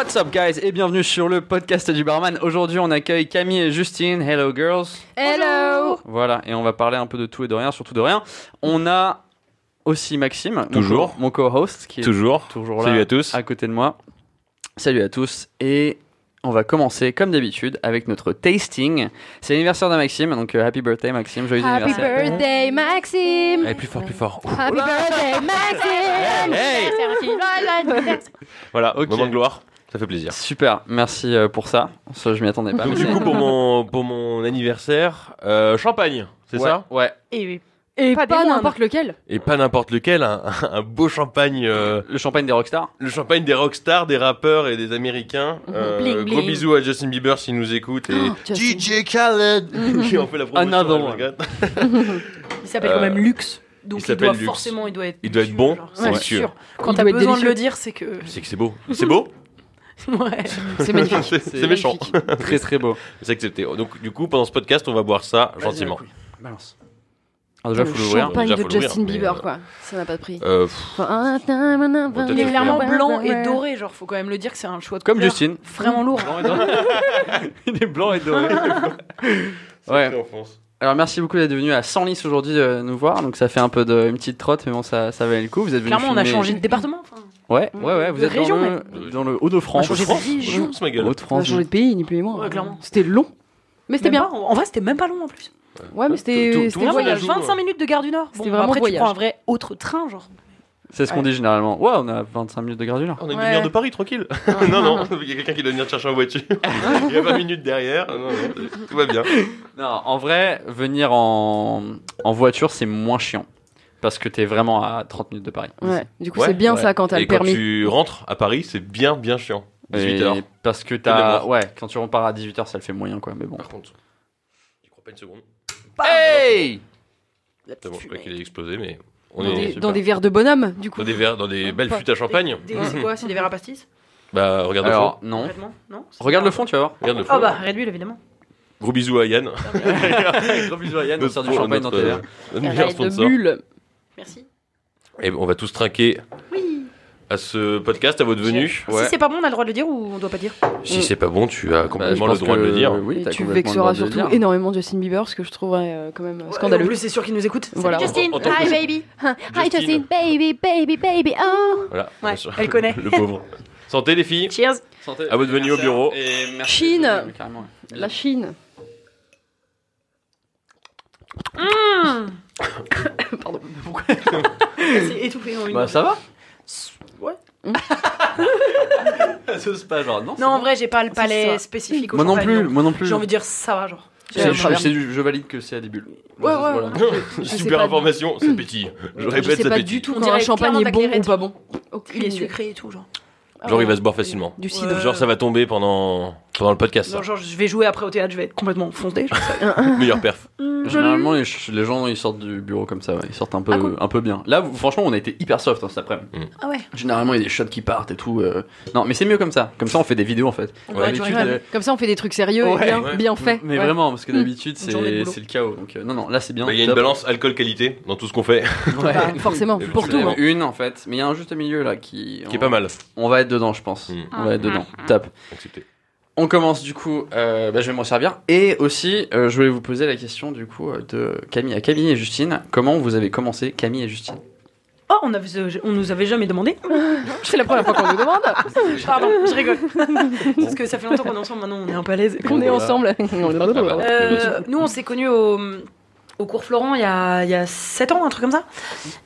What's up guys et bienvenue sur le podcast du barman. Aujourd'hui on accueille Camille et Justine. Hello girls. Hello Voilà, et on va parler un peu de tout et de rien, surtout de rien. On a aussi Maxime, Toujours. mon co-host, qui est Toujours. toujours là Salut à tous. à côté de moi. Salut à tous et on va commencer comme d'habitude avec notre tasting. C'est l'anniversaire de Maxime, donc euh, happy birthday Maxime, joyeux Happy anniversaire. birthday Maxime Allez, plus fort, plus fort. Happy birthday Maxime Hey Voilà, Ok. moment de gloire. Ça fait plaisir. Super, merci euh, pour ça. Ça je m'y attendais pas. Donc, du coup, pour mon, pour mon anniversaire, euh, champagne, c'est Ouais, ça? Ouais. Et, et Pas n'importe lequel Et pas n'importe lequel, un, un beau champagne, euh, Le champagne des rockstars. le champagne des rockstars, des rappeurs et des américains. Euh, Bling, Gros bisous à Justin Bieber s'il nous écoute et Oh. DJ Khaled qui en fait la promotion. Another je one. regrette. Il s'appelle quand même Luxe. Donc il doit forcément, il doit être. Il doit être sûr, bon, c'est c'est sûr. Quand t'as besoin de le dire, c'est que. C'est que c'est beau. C'est beau? Ouais. C'est magnifique. C'est c'est méchant. Très très beau. C'est accepté. Donc, du coup, pendant ce podcast, on va boire ça gentiment. Balance. Alors déjà Le faut l'ouvrir. champagne Déjà, de Justin Bieber euh, quoi, ça n'a pas de prix. Euh, Il est Ouais. clairement blanc et doré, genre faut quand même le dire que c'est un choix de Comme couleur Justine. Vraiment lourd. Blanc et doré. Il est blanc et doré. Ouais. Alors merci beaucoup d'être venu à Senlis aujourd'hui euh, nous voir. Donc ça fait un peu de une petite trotte, mais bon ça ça valait le coup. Vous êtes venu. Clairement, on a changé de département. enfin. Ouais ouais ouais. Vous De êtes région, dans le dans le Hauts-de-France. On a changé de France région. C'est ma gueule. On a changé de pays, ni plus ni moins. Ouais, clairement. C'était long. Mais c'était bien. pas, en vrai, c'était même pas long en plus. Ouais, mais c'était c'était tout- Vraiment, il y a voyage. voyage. 25 minutes de gare du Nord. C'était vraiment après, tu voyage. prends un vrai autre train, genre. C'est ce qu'on dit généralement. Ouais on a 25 minutes de gare du Nord. On a une demi-heure de Paris, tranquille. non, non, il y a quelqu'un qui doit venir te chercher en voiture. il y a 20 minutes derrière. Non, non, tout va bien. Non en vrai venir en en voiture c'est moins chiant parce que t'es vraiment à 30 minutes de Paris. Ouais, du coup Ouais, c'est bien ouais. ça quand t'as Et le quand permis. tu rentres à Paris, c'est bien, bien chiant. 18 Et heures. Parce que t'as ouais quand tu repars à 18h ça le fait moyen quoi mais bon. Par contre, tu crois pas une seconde. Hey C'est bon, je crois qu'il a explosé, mais on est. Dans des verres de bonhomme, du coup. dans des verres, dans des belles Pas- flûtes à champagne. C'est quoi C'est des verres à pastis Bah, regarde le fond. non. Non Regarde le fond tu vas voir. Regarde le fond. Ah bah, réduit évidemment. Gros bisous à Yann. Gros bisous à Yann, on sert du champagne dans tes verres. de sponsor. Merci. Et on va tous trinquer à ce podcast, à votre venue. Ouais. Si c'est pas bon, on a le droit de le dire ou on doit pas dire Si c'est pas bon, tu as Bah, complètement je le droit de le dire. Oui, tu vexeras surtout dire. énormément Justin Bieber, ce que je trouverais euh, quand même scandaleux. En plus, c'est sûr qu'ils nous écoutent. Voilà. Que- Hi baby. Hi Justin, baby, baby, baby, oh Voilà, Ouais, elle connaît. le pauvre. Santé les filles. Cheers. Santé. À votre venue au bureau. Et merci Chine. La Chine. Pardon. Pourquoi C'est étouffé en une. Bah ça va Ouais. Ça se passe genre non. Non, en vrai, j'ai pas le C'est palais ça. spécifique au Moi non plus, moi non plus. J'ai envie de dire ça va, genre. C'est- je, c'est valide que c'est à des bulles. Ouais, Voilà. ouais, Je sais Super pas information, c'est pétille. Je répète, sais c'est pas pétille. du tout On quand un dirait champagne est bon ou pas bon. Il est sucré et tout, genre. Genre il va se boire facilement. Du cidre. Genre ça va tomber pendant, pendant le podcast. Non, genre, je vais jouer après au théâtre, je vais être complètement foncé. Meilleur perf. Généralement, les, ch- les gens ils sortent du bureau comme ça, ouais. ils sortent un peu, Ah, cool. un peu bien. Là, vous- franchement, on a été hyper soft hein, cet après-midi. Ah ouais. Généralement, il y a des shots qui partent et tout. euh. Non, mais c'est mieux comme ça. Comme ça, on fait des vidéos en fait. Ouais, D'habitude, euh, Comme ça on fait des trucs sérieux Ouais, et bien, ouais. bien faits. Mais Ouais. vraiment, parce que d'habitude, Une journée de c'est boulot. c'est le chaos. Donc, euh, non, non, là, c'est bien. Bah, Il y a une top. balance alcool-qualité dans tout ce qu'on fait, Ouais. Bah, forcément, Et pour tout. euh, hein. Une en fait, mais il y a un juste milieu là qui. qui est pas mal. On va être dedans, je pense. Mm. On va être dedans. Top. Accepté. On commence du coup, euh, bah, je vais m'en servir. Et aussi, euh, je voulais vous poser la question du coup euh, de Camille à Camille et Justine. Comment vous avez commencé Camille et Justine? Oh, on, avait, on nous avait jamais demandé. C'est la première fois qu'on nous demande. Pardon, je rigole. Parce que ça fait longtemps qu'on est ensemble, maintenant on est un peu à l'aise. Qu'on est ensemble. Euh, nous, on s'est connus au, au cours Florent il y, a, il y a 7 ans, un truc comme ça.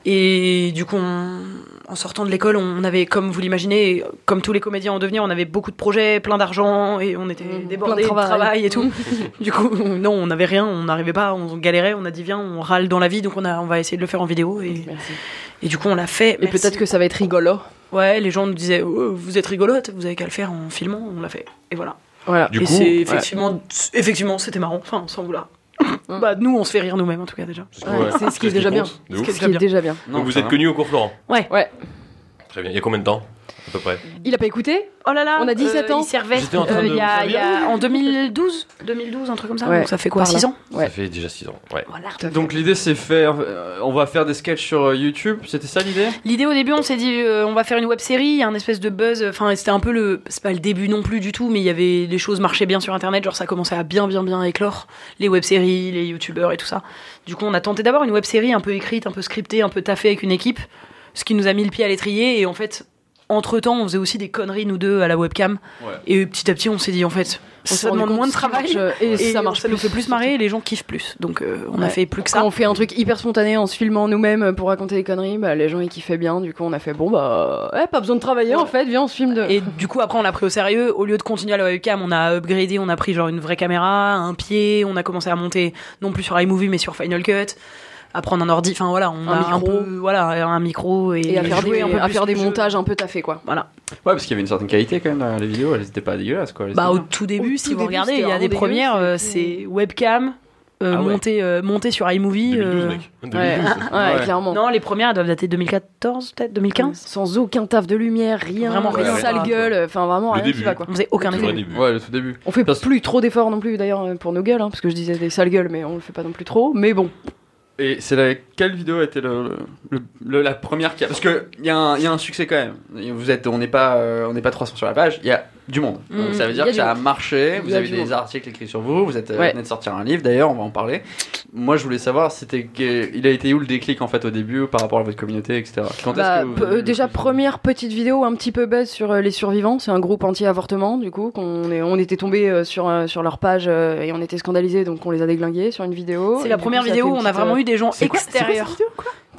Et du coup, on- en sortant de l'école, on avait, comme vous l'imaginez, comme tous les comédiens en devenir, on avait beaucoup de projets, plein d'argent, et on était Mmh, débordés plein de de travail. travail. et tout. du coup, non, on n'avait rien, on n'arrivait pas, on galérait, on a dit viens, on râle dans la vie, donc on, a, on va essayer de le faire en vidéo. Et, Merci. et du coup, on l'a fait. Et peut-être que ça va être rigolo. Ouais, les gens nous disaient Oh, vous êtes rigolote, vous avez qu'à le faire en filmant, on l'a fait. Et voilà. Voilà. Du et coup, c'est ouais. effectivement, effectivement, c'était marrant, enfin, sans vouloir. Bah, nous, on se fait rire nous-mêmes, en tout cas, déjà. Ouais, c'est ce qui est déjà bien. Ce ouf. qui est déjà bien. Donc vous êtes va. connus au cours Florent Ouais. Ouais. Très bien. Il y a combien de temps à peu près. Il a pas écouté Oh là là On a 17 euh, ans. Il servait J'étais en train euh, de il y a, y a- en 2012, 2012, un truc comme ça. Ouais, Donc ça fait quoi par là. 6 ans Ouais. Ça fait déjà 6 ans. Ouais. Voilà. Donc l'idée c'est faire, euh, on va faire des sketchs sur euh, YouTube, c'était ça l'idée? L'idée au début, on s'est dit, euh, on va faire une web série, il y a un espèce de buzz. Enfin, c'était un peu le, c'est pas le début non plus du tout, mais il y avait des choses marchaient bien sur Internet, genre ça commençait à bien, bien, bien éclore les web séries, les youtubeurs et tout ça. Du coup, on a tenté d'avoir une web série un peu écrite, un peu scriptée, un peu taffée avec une équipe, ce qui nous a mis le pied à l'étrier. Et en fait, entre temps, on faisait aussi des conneries nous deux à la webcam. Ouais. Et petit à petit, on s'est dit, en fait, On ça demande moins de ça travail. marche, euh, et, Et ça marche ça nous fait plus marrer et les gens kiffent plus. Donc, euh, on a fait plus que Quand ça. on fait un truc hyper spontané en se filmant nous-mêmes pour raconter des conneries, bah, les gens ils kiffaient bien. Du coup, on a fait bon bah, ouais, pas besoin de travailler en fait, viens on se filme de. Et du coup, après, on l'a pris au sérieux. Au lieu de continuer à la webcam, on a upgradé, on a pris genre une vraie caméra, un pied, on a commencé à monter non plus sur iMovie mais sur Final Cut, à prendre un ordi. Enfin voilà, on Un a un micro. peu, voilà, un micro et, et à faire jouer des, un peu à plus faire des le jeu. montages un peu taffés quoi. Voilà. Ouais, parce qu'il y avait une certaine qualité quand même dans les vidéos, elles étaient pas dégueulasses quoi. Bah étaient au tout début, Au si tout vous début, regardez, il y a des premières, euh, c'est- webcam. euh, Ah ouais. euh, sur iMovie. 2012, euh, mec. Ouais, 2012. ouais, Ouais. clairement. Non, les premières elles doivent dater de 2014, peut-être 2015. Sans aucun taf de lumière, rien, Vraiment rien, sale Ouais. gueule, enfin vraiment Le rien qui début. va quoi. On faisait aucun début. Ouais, le tout début. On fait Parce- plus trop d'efforts non plus d'ailleurs pour nos gueules, hein, parce que je disais des sales gueules, mais on le fait pas non plus trop. Mais bon, Et c'est la quelle vidéo a été le, le- le- la première qui a parce que il y, a un- il y a un succès quand même. Vous êtes on n'est pas euh, on n'est pas 300 sur la page, il y a du monde. Donc Mm, ça veut dire que ça a marché, vous avez des monde. articles écrits sur vous, vous êtes euh, Ouais. venez de sortir un livre d'ailleurs, on va en parler. Moi je voulais savoir c'était que- il a été où le déclic en fait au début par rapport à votre communauté etc. Quand est-ce Bah, que vous- euh, déjà première petite vidéo un petit peu buzz sur euh, les survivants, c'est un groupe anti-avortement du coup qu'on est, on était tombé euh, sur euh, sur leur page euh, et on était scandalisés donc on les a déglingués sur une vidéo. C'est la première coup, vidéo où on a vraiment euh, eu des gens quoi-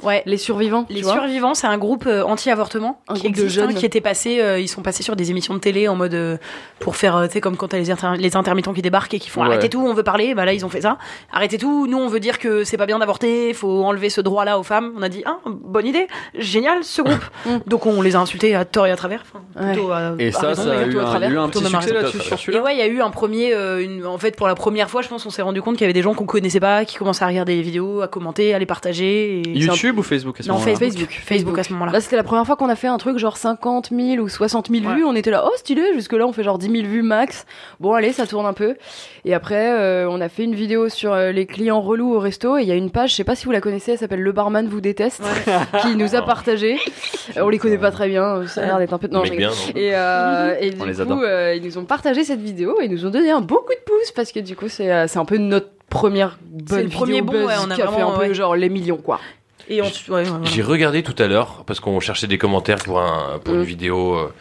Ouais. les survivants, Les tu survivants, c'est un groupe euh, anti-avortement Un qui groupe de hein, jeunes. qui était passé, euh, ils sont passés sur des émissions de télé en mode euh, pour faire, euh, tu sais, comme quand t'as les, inter- les intermittents qui débarquent et qui font Ouais. arrêtez tout, on veut parler. Bah là, ils ont fait ça. Arrêtez tout, nous on veut dire que c'est pas bien d'avorter, faut enlever ce droit-là aux femmes. On a dit ah bonne idée, génial ce groupe. Mm. Donc on les a insultés à tort et à travers. Enfin, plutôt à- Et à ça, raison, ça a eu à un, il y a travers, eu un petit succès là-dessus sur Et ouais, il y a eu un premier, euh, une- en fait, pour la première fois, je pense, on s'est rendu compte qu'il y avait des gens qu'on connaissait pas, qui commençaient à regarder les vidéos, à commenter, à les partager. et YouTube ou Facebook à ce Non, moment-là Facebook. Facebook, à ce moment-là. Là, c'était la première fois qu'on a fait un truc genre 50 000 ou 60 000 Ouais. vues. On était là, oh stylé. Jusque là, on fait genre 10 000 vues max. Bon, allez, ça tourne un peu. Et après, euh, on a fait une vidéo sur euh, les clients relous au resto. Et il y a une page, je sais pas si vous la connaissez, elle s'appelle Le barman vous déteste, qui nous a partagé. Euh, on les connaît pas très bien. Ça a l'air d'être un peu. Non, je rigole. bien, non Et, euh, et On du les adore. coup, euh, ils nous ont partagé cette vidéo et ils nous ont donné un beau coup de pouce parce que du coup, c'est euh, c'est un peu notre première bonne le premier vidéo bon, buzz ouais, on a qui a fait vraiment, un peu ouais. genre les millions quoi. Et ensuite, ouais, voilà. J'ai regardé tout à l'heure parce qu'on cherchait des commentaires pour, un, pour Mm. une vidéo euh,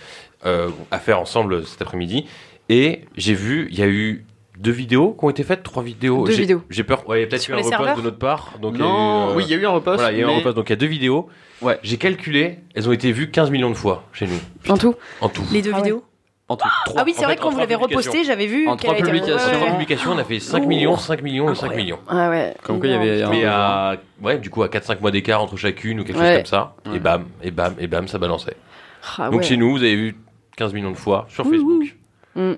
euh, à faire ensemble cet après-midi. Et j'ai vu, il y a eu deux vidéos qui ont été faites, trois vidéos. Deux vidéos. J'ai peur. Ouais, il y a peut-être eu un repost de notre part. Donc il y a Non, eu, euh, oui, il y a eu un repost. Voilà, il y a eu un repost. Donc il y a deux vidéos. Ouais. J'ai calculé, elles ont été vues 15 millions de fois chez nous, En tout. en tout. Les deux Ah vidéos. Tout. Trois- Ah oui, c'est vrai fait, que quand en vous publications. reposté, j'avais vu. En qu'elle trois publications. Sur Ouais, trois ouais. publications, on a fait 5 Oh. millions, 5 millions et 5 Incroyable. millions. Ah ouais. Comme quoi, il y avait Mais à, ouais, du coup, à 4-5 mois d'écart entre chacune ou quelque Ouais. chose comme ça. Ouais. Et bam, et bam, et bam, ça balançait. Ah Donc chez nous, vous avez vu 15 millions de fois sur Facebook. Mm.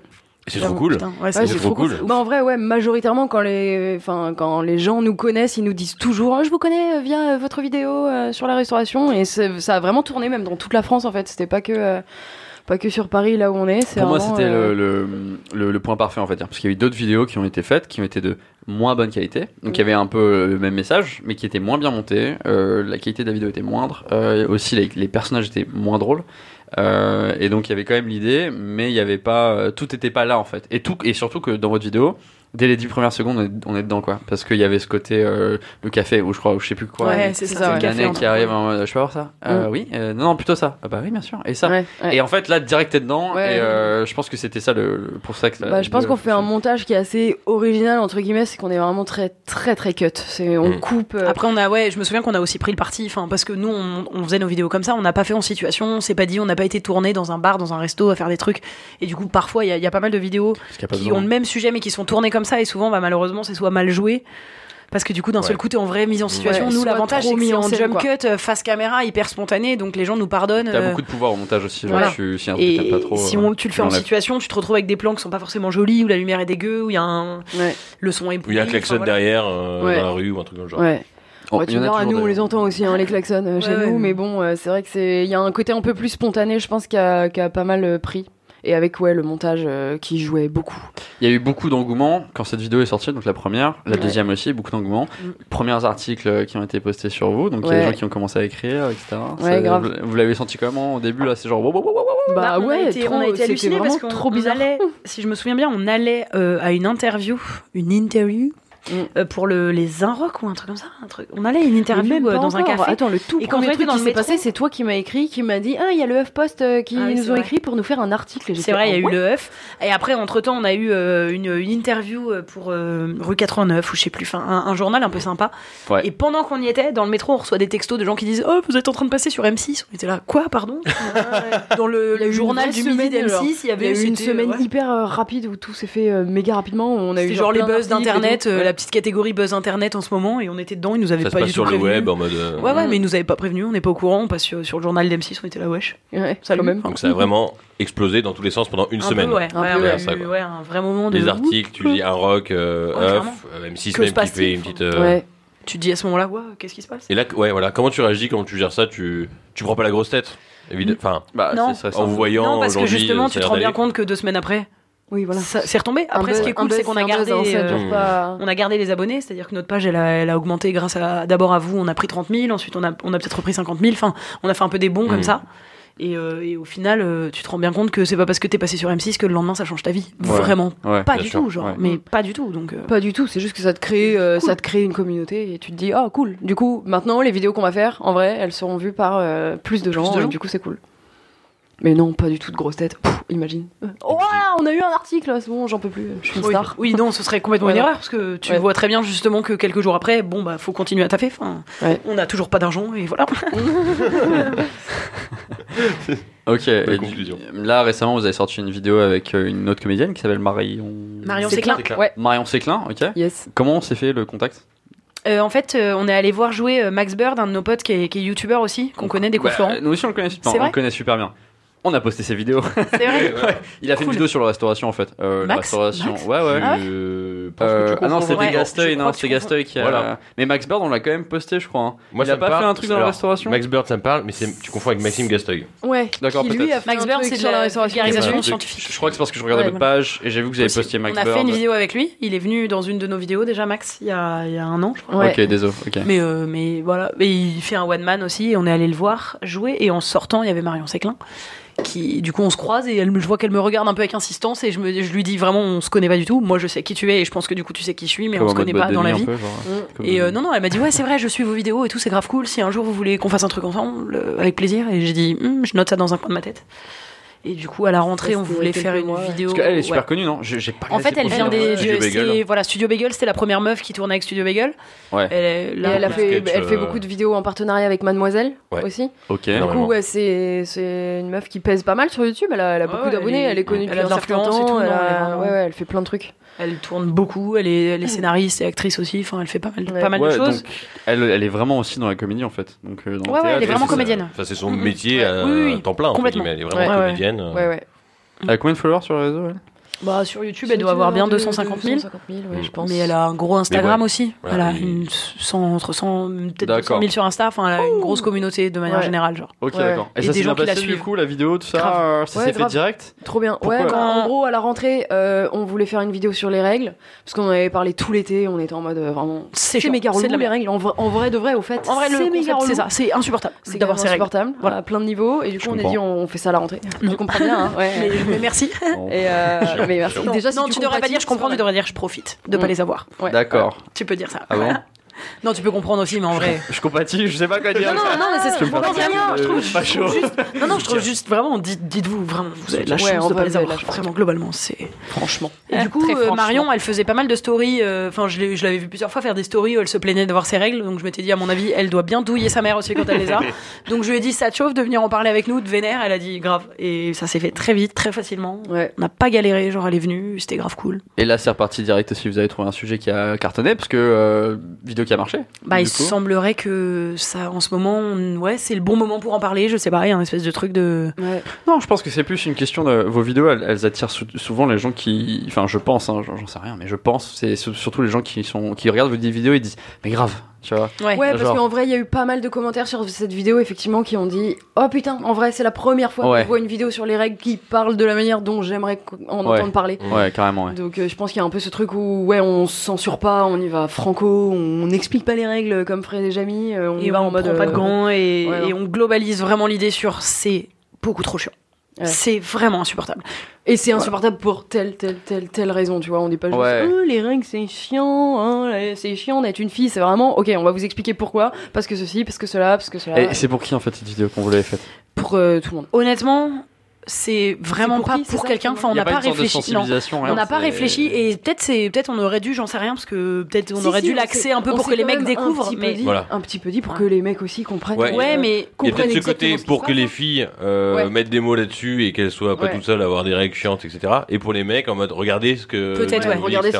Et c'est trop cool. putain, ouais, Ouais, c'est trop trop cool. cool. Bah, en vrai, ouais, majoritairement quand les, enfin, quand les gens nous connaissent, ils nous disent toujours, Ah, je vous connais euh, via euh, votre vidéo euh, sur la restauration, et ça a vraiment tourné même dans toute la France en fait. C'était pas que, euh, pas que sur Paris là où on est. c'est Pour moi, c'était euh, le, le, le- le point parfait, en fait. Parce qu'il y a eu d'autres vidéos qui ont été faites, qui ont été de moins bonne qualité. Donc, il y avait un peu le même message, mais qui était moins bien monté. Euh, la qualité de la vidéo était moindre. Euh, aussi, les, les personnages étaient moins drôles. Euh, et donc, il y avait quand même l'idée, mais il y avait pas. euh, Tout était pas là, en fait. Et, tout, et surtout que dans votre vidéo, dès les 10 premières secondes, on est, on est dedans, quoi. Parce qu'il y avait ce côté, euh, le café, ou je crois, ou je sais plus quoi. Ouais, Et c'est ça. ouais. café, qui fait. arrive, en mode, je peux avoir ça? Euh, Mm. Oui, euh, non, non, plutôt ça. Ah bah oui, bien sûr. Et ça. ouais, ouais. Et en fait, là, direct, t'es dedans. Ouais. Et euh, je pense que c'était ça le, le- pour ça que. Bah, je pense qu'on fait un montage qui est assez original entre guillemets, c'est qu'on est vraiment très très très cut. C'est on Mm. coupe. euh, Après, on a, ouais, je me souviens qu'on a aussi pris le parti, enfin, parce que nous, on, on faisait nos vidéos comme ça, on n'a pas fait en situation, on s'est pas dit, on n'a pas été tourné dans un bar, dans un resto à faire des trucs. Et du coup, parfois, il y, y a pas mal de vidéos qui ont le même sujet, mais qui sont tournées comme ça, et souvent, bah, malheureusement, c'est soit mal joué. Parce que du coup, d'un seul Ouais. coup, t'es en vraie mise en situation. Ouais, nous, l'avantage, c'est que mis c'est en en scène, jump quoi. cut, euh, face caméra, hyper spontané, donc les gens nous pardonnent. T'as euh, beaucoup de pouvoir au montage aussi. voilà. Je suis, si un Et pas trop. si euh, on, tu le fais en situation, tu te retrouves avec des plans qui sont pas forcément jolis, où la lumière est dégueu, où il y a un, Ouais, le son est Où il y a un klaxon voilà. derrière euh, Ouais. dans la rue ou un truc dans le genre. ouais. Oh, Ouais, tu verras, nous on les entend aussi, hein, les klaxons euh, chez Ouais, ouais. nous, mais bon, euh, c'est vrai que c'est, il y a un côté un peu plus spontané, je pense, qui a, qui a pas mal euh, pris. Et avec ouais le montage euh, qui jouait beaucoup. Il y a eu beaucoup d'engouement quand cette vidéo est sortie, donc la première, la Ouais. deuxième aussi, beaucoup d'engouement. Mm. Premiers articles qui ont été postés sur vous, donc il y a des gens qui ont commencé à écrire, etc. Ouais, C'est- grave. Vous, vous l'avez senti comment au début là C'est genre. wow, wow, wow, wow, wow. Bah, on a ouais, été, trop, on a été c'était hallucinés vraiment parce qu'on trop on bizarre. allait, si je me souviens bien, on allait euh, à une interview, une interview Mm. euh, pour le, les Inrock ou un truc comme ça. Un truc. On allait à une interview même euh, dans un café. Attends, le tout Et quand premier on était truc dans qui le s'est métro- passé, c'est toi qui m'as écrit, qui m'a dit ah il y a le HuffPost euh, qui Ah oui, nous ont vrai. écrit pour nous faire un article. C'est vrai, il y a eu le œuf. Et après, entre-temps, on a eu euh, une, une interview pour euh, rue 89 ou je sais plus, un, un journal un peu sympa. Ouais. Et pendant qu'on y était, dans le métro, on reçoit des textos de gens qui disent Oh, vous êtes en train de passer sur M6 On était là, quoi, pardon Dans le, journal du midi semaine, alors. d'M6, il y avait une semaine hyper rapide où tout s'est fait méga rapidement. On a eu genre les buzz d'internet, la petite catégorie buzz internet en ce moment, et on était dedans, ils nous avaient Ça se pas passe du sur le prévenu. web en mode. euh, Ouais, ouais, Mm. mais ils nous avaient pas prévenu, on n'est pas au courant, on passe sur, sur le journal d'M6, on était là, wesh. Ouais, Salut. quand même. Donc ça a vraiment explosé dans tous les sens pendant une Un semaine. peu, ouais. Un ouais, peu, ouais, ça, eu, ouais, un vrai moment de. Des articles, tu lis un rock, euh, Ouais, Huff, clairement. euh, M6 Que même se qui fait une petite. euh, Ouais. Tu te dis à ce moment-là, ouais, qu'est-ce qui se passe? Et là, ouais, voilà. Comment tu réagis, comment tu gères ça? Tu, tu prends pas la grosse tête Évidemment. Enfin, Bah, Non. c'est en vous voyant Non, parce que justement, euh, tu ça te rends bien compte que deux semaines après, Oui, voilà. ça c'est retombé. Après, ce qui est cool, c'est qu'on a gardé. buzz, hein, ça euh, pas. On a gardé les abonnés, c'est-à-dire que notre page, elle a, elle a augmenté grâce à d'abord à vous, on a pris 30 000, ensuite on a, on a peut-être repris 50 000, enfin, on a fait un peu des bons comme ça. Et, euh, et au final, euh, tu te rends bien compte que c'est pas parce que t'es passé sur M6 que le lendemain ça change ta vie. Ouais. Vraiment. Ouais. Pas du sûr, tout, genre. ouais. Mais pas du tout. Donc, euh, Pas du tout, c'est juste que ça te crée, euh, Cool. ça te crée une communauté et tu te dis ah cool. Du coup, maintenant les vidéos qu'on va faire, en vrai, elles seront vues par euh, plus de gens de et gens. du coup c'est cool. Mais non, pas du tout de grosse tête. Pff, imagine. Oh là, on a eu un article, c'est bon, j'en peux plus. Je suis une oui, star. oui, non, ce serait complètement une Voilà. erreur parce que tu Ouais. vois très bien justement que quelques jours après, bon bah faut continuer à taffer. Enfin, Ouais. on n'a toujours pas d'argent et voilà. Ok. Et du- là récemment, vous avez sorti une vidéo avec euh, une autre comédienne qui s'appelle Marion. Marion Séclin. Marion Séclin. Ok. Yes. Comment s'est fait le contact? Euh, en fait, euh, on est allé voir jouer euh, Max Bird, un de nos potes qui est, qui est youtubeur aussi, qu'on connaît des Bah, Florent. Nous aussi on le connaît, C'est enfin, on le connaît super bien. On a posté ses vidéos. C'est vrai. Il a fait Cool. une vidéo sur la restauration en fait. Euh, la Max restauration. Max ouais ouais. Ah ouais Euh, Euh, ah non, c'était je non, tu Gastoy qui a. Voilà. Mais Max Bird, on l'a quand même posté, je crois. hein. Moi, Il ça a me pas parle. fait un truc dans la restauration Max Bird, ça me parle, mais c'est- tu confonds avec Maxime Gastoy. Ouais. D'accord, peut-être. Max Bird, c'est sur la restauration. scientifique. Je crois que c'est parce que je regardais votre page et j'ai vu que vous avez posté Max on a Bird. fait une vidéo avec lui. Il est venu dans une de nos vidéos déjà, Max, il y a, un an, je crois. Ok, désolé. Mais, mais voilà. Et il fait un one man aussi. Et on est allé le voir jouer. Et en sortant, il y avait Marion Séclin. Qui, du coup, on se croise et elle, je vois qu'elle me regarde un peu avec insistance. Et je, me, je lui dis vraiment, on se connaît pas du tout. Moi, je sais qui tu es et je pense que du coup, tu sais qui je suis, mais Comme on se connaît pas dans la vie. un peu, genre, Mm. Et euh, non, non, elle m'a dit ouais, c'est vrai, je suis vos vidéos et tout, c'est grave cool. Si un jour vous voulez qu'on fasse un truc ensemble, euh, avec plaisir. Et j'ai dit, Hum, je note ça dans un coin de ma tête. Et du coup, à la rentrée, on voulait faire une mois, vidéo. Parce qu'elle est super ouais. connue, non J'ai pas En fait, elle vient des. ouais. Studio de- Bagel. c'est- Voilà, Studio Bagel, c'était la première meuf qui tournait avec Studio Bagel. Ouais. Elle, est- Et là, elle a fait, sketch, elle fait euh, beaucoup de vidéos en partenariat avec Mademoiselle Ouais. aussi. Ok. Du coup, ouais, c'est c'est une meuf qui pèse pas mal sur YouTube. Elle a, elle a Ouais, beaucoup ouais, d'abonnés. elle est- Elle est connue elle depuis a un de certain l'influence et temps. tout, elle, fait plein de trucs. Elle tourne beaucoup, elle est, elle est scénariste et actrice aussi, enfin elle fait pas mal, Ouais. pas mal Ouais, de choses. donc elle, elle est vraiment aussi dans la comédie en fait. Donc, euh, elle est vraiment comédienne. Enfin, c'est son Mhm. métier à temps plein, Complètement. Elle est vraiment Ouais. Comédienne. Ouais, ouais. Elle a combien de followers sur le réseau elle Bah sur YouTube, elle doit avoir bien 250 000. 250 000, ouais, je pense. Mais elle a un gros Instagram ouais. aussi. Voilà, elle a et- une 100, entre 100, peut-être D'accord. 200 000 sur Insta. Enfin, elle a une grosse communauté de manière Ouais. générale, genre. Ok, Ouais. d'accord. Et, Et ça des s'est gens bien passé du suivent. coup, la vidéo, tout ça Grave. euh, Ça Ouais, s'est fait direct Trop bien. Pourquoi ouais, quand, Quand- en gros, à la rentrée, euh, on voulait faire une vidéo sur les règles. Parce qu'on en avait parlé tout l'été. On était en mode euh, vraiment. C'est méga c'est de relou la les règles. En vrai, de vrai, au fait. En vrai, le c'est ça. C'est insupportable C'est d'avoir carrément ces règles. insupportable Voilà. plein de niveaux. Et du Je coup, on a dit, on, fait ça à la rentrée. Non. Tu comprends bien, hein ouais. Mais, mais merci. Mais merci. Non, Déjà, si non, tu, devrais pas dire je comprends, tu devrais dire je profite de Mm. pas les avoir. Ouais. D'accord. Tu peux dire ça. Ah bon Non, tu peux comprendre aussi, mais en vrai. Je compatis, je sais pas quoi dire. Non, non, non, mais c'est me non, fais non, rien, je trouve, Euh, pas je chaud. juste, non, non, je trouve juste vraiment, dites- dites-vous vraiment, vous avez de la Ouais, chance de pas les vous avez avoir. de la chance. Vraiment, globalement, c'est. Franchement. Et du coup, euh. Marion, elle faisait pas mal de stories. euh, Enfin, je je l'avais vu plusieurs fois faire des stories où elle se plaignait d'avoir ses règles. Donc, je m'étais dit, à mon avis, elle doit bien douiller sa mère aussi quand elle les a. donc, je lui ai dit, ça te chauffe de venir en parler avec nous, de vénère? Elle a dit, grave. Et ça s'est fait très vite, très facilement. Ouais. On n'a pas galéré, genre, elle est venue, c'était grave cool. Et là, c'est reparti direct aussi. Vous avez trouvé un sujet qui a cartonné parce que vidéo qui a marché. Bah, il coup. semblerait que ça, en ce moment, on- ouais, c'est le bon moment pour en parler. Je sais pas, il y a un espèce de truc de. Ouais. Non, je pense que c'est plus une question de vos vidéos. Elles, elles attirent sou- souvent les gens qui, enfin, je pense, hein, j'en sais rien, mais je pense, c'est surtout les gens qui sont, qui regardent vos vidéos et disent, mais grave, tu vois. Ouais. Ouais, parce Genre. qu'en vrai, il y a eu pas mal de commentaires sur cette vidéo, effectivement, qui ont dit Oh putain, en vrai, c'est la première fois Ouais. que je vois une vidéo sur les règles qui parle de la manière dont j'aimerais en Ouais. entendre parler. Ouais, carrément, ouais. Donc, euh, je pense qu'il y a un peu ce truc où, ouais, on se censure pas, on y va franco, on n'explique pas les règles comme Fred et Jamie, euh, on y va on en mode. prend pas de euh, gants et, ouais, non. et on globalise vraiment l'idée sur c'est beaucoup trop chiant. Ouais. C'est vraiment insupportable. Et c'est insupportable pour telle, telle, telle, telle raison, tu vois. On n'est pas juste, Ouais. oh, les règles, c'est chiant, hein, c'est chiant d'être une fille. C'est vraiment, ok, on va vous expliquer pourquoi, parce que ceci, parce que cela, parce que cela. Et c'est pour qui en fait cette vidéo qu'on vous l'avait faite? Pour euh, tout le monde. Honnêtement, c'est vraiment pour pas qui, pour quelqu'un. Enfin, on y a n'a pas, réfléchi. Non. On n'a pas réfléchi et peut-être c'est peut-être on aurait dû, j'en sais rien, parce que peut-être on Si, aurait si, dû on l'axer un peu on pour que les mecs découvrent. Un petit, Mais peu dit, Voilà. un petit peu dit pour Ouais. que les mecs aussi comprennent. Ouais. ouais, mais Il y a comprennent peut-être ce côté pour que les hein. filles euh, Ouais. mettent des mots là-dessus et qu'elles soient pas Ouais. toutes seules à avoir des règles chiantes, etc. Et pour les mecs en mode regardez ce que. Peut-être,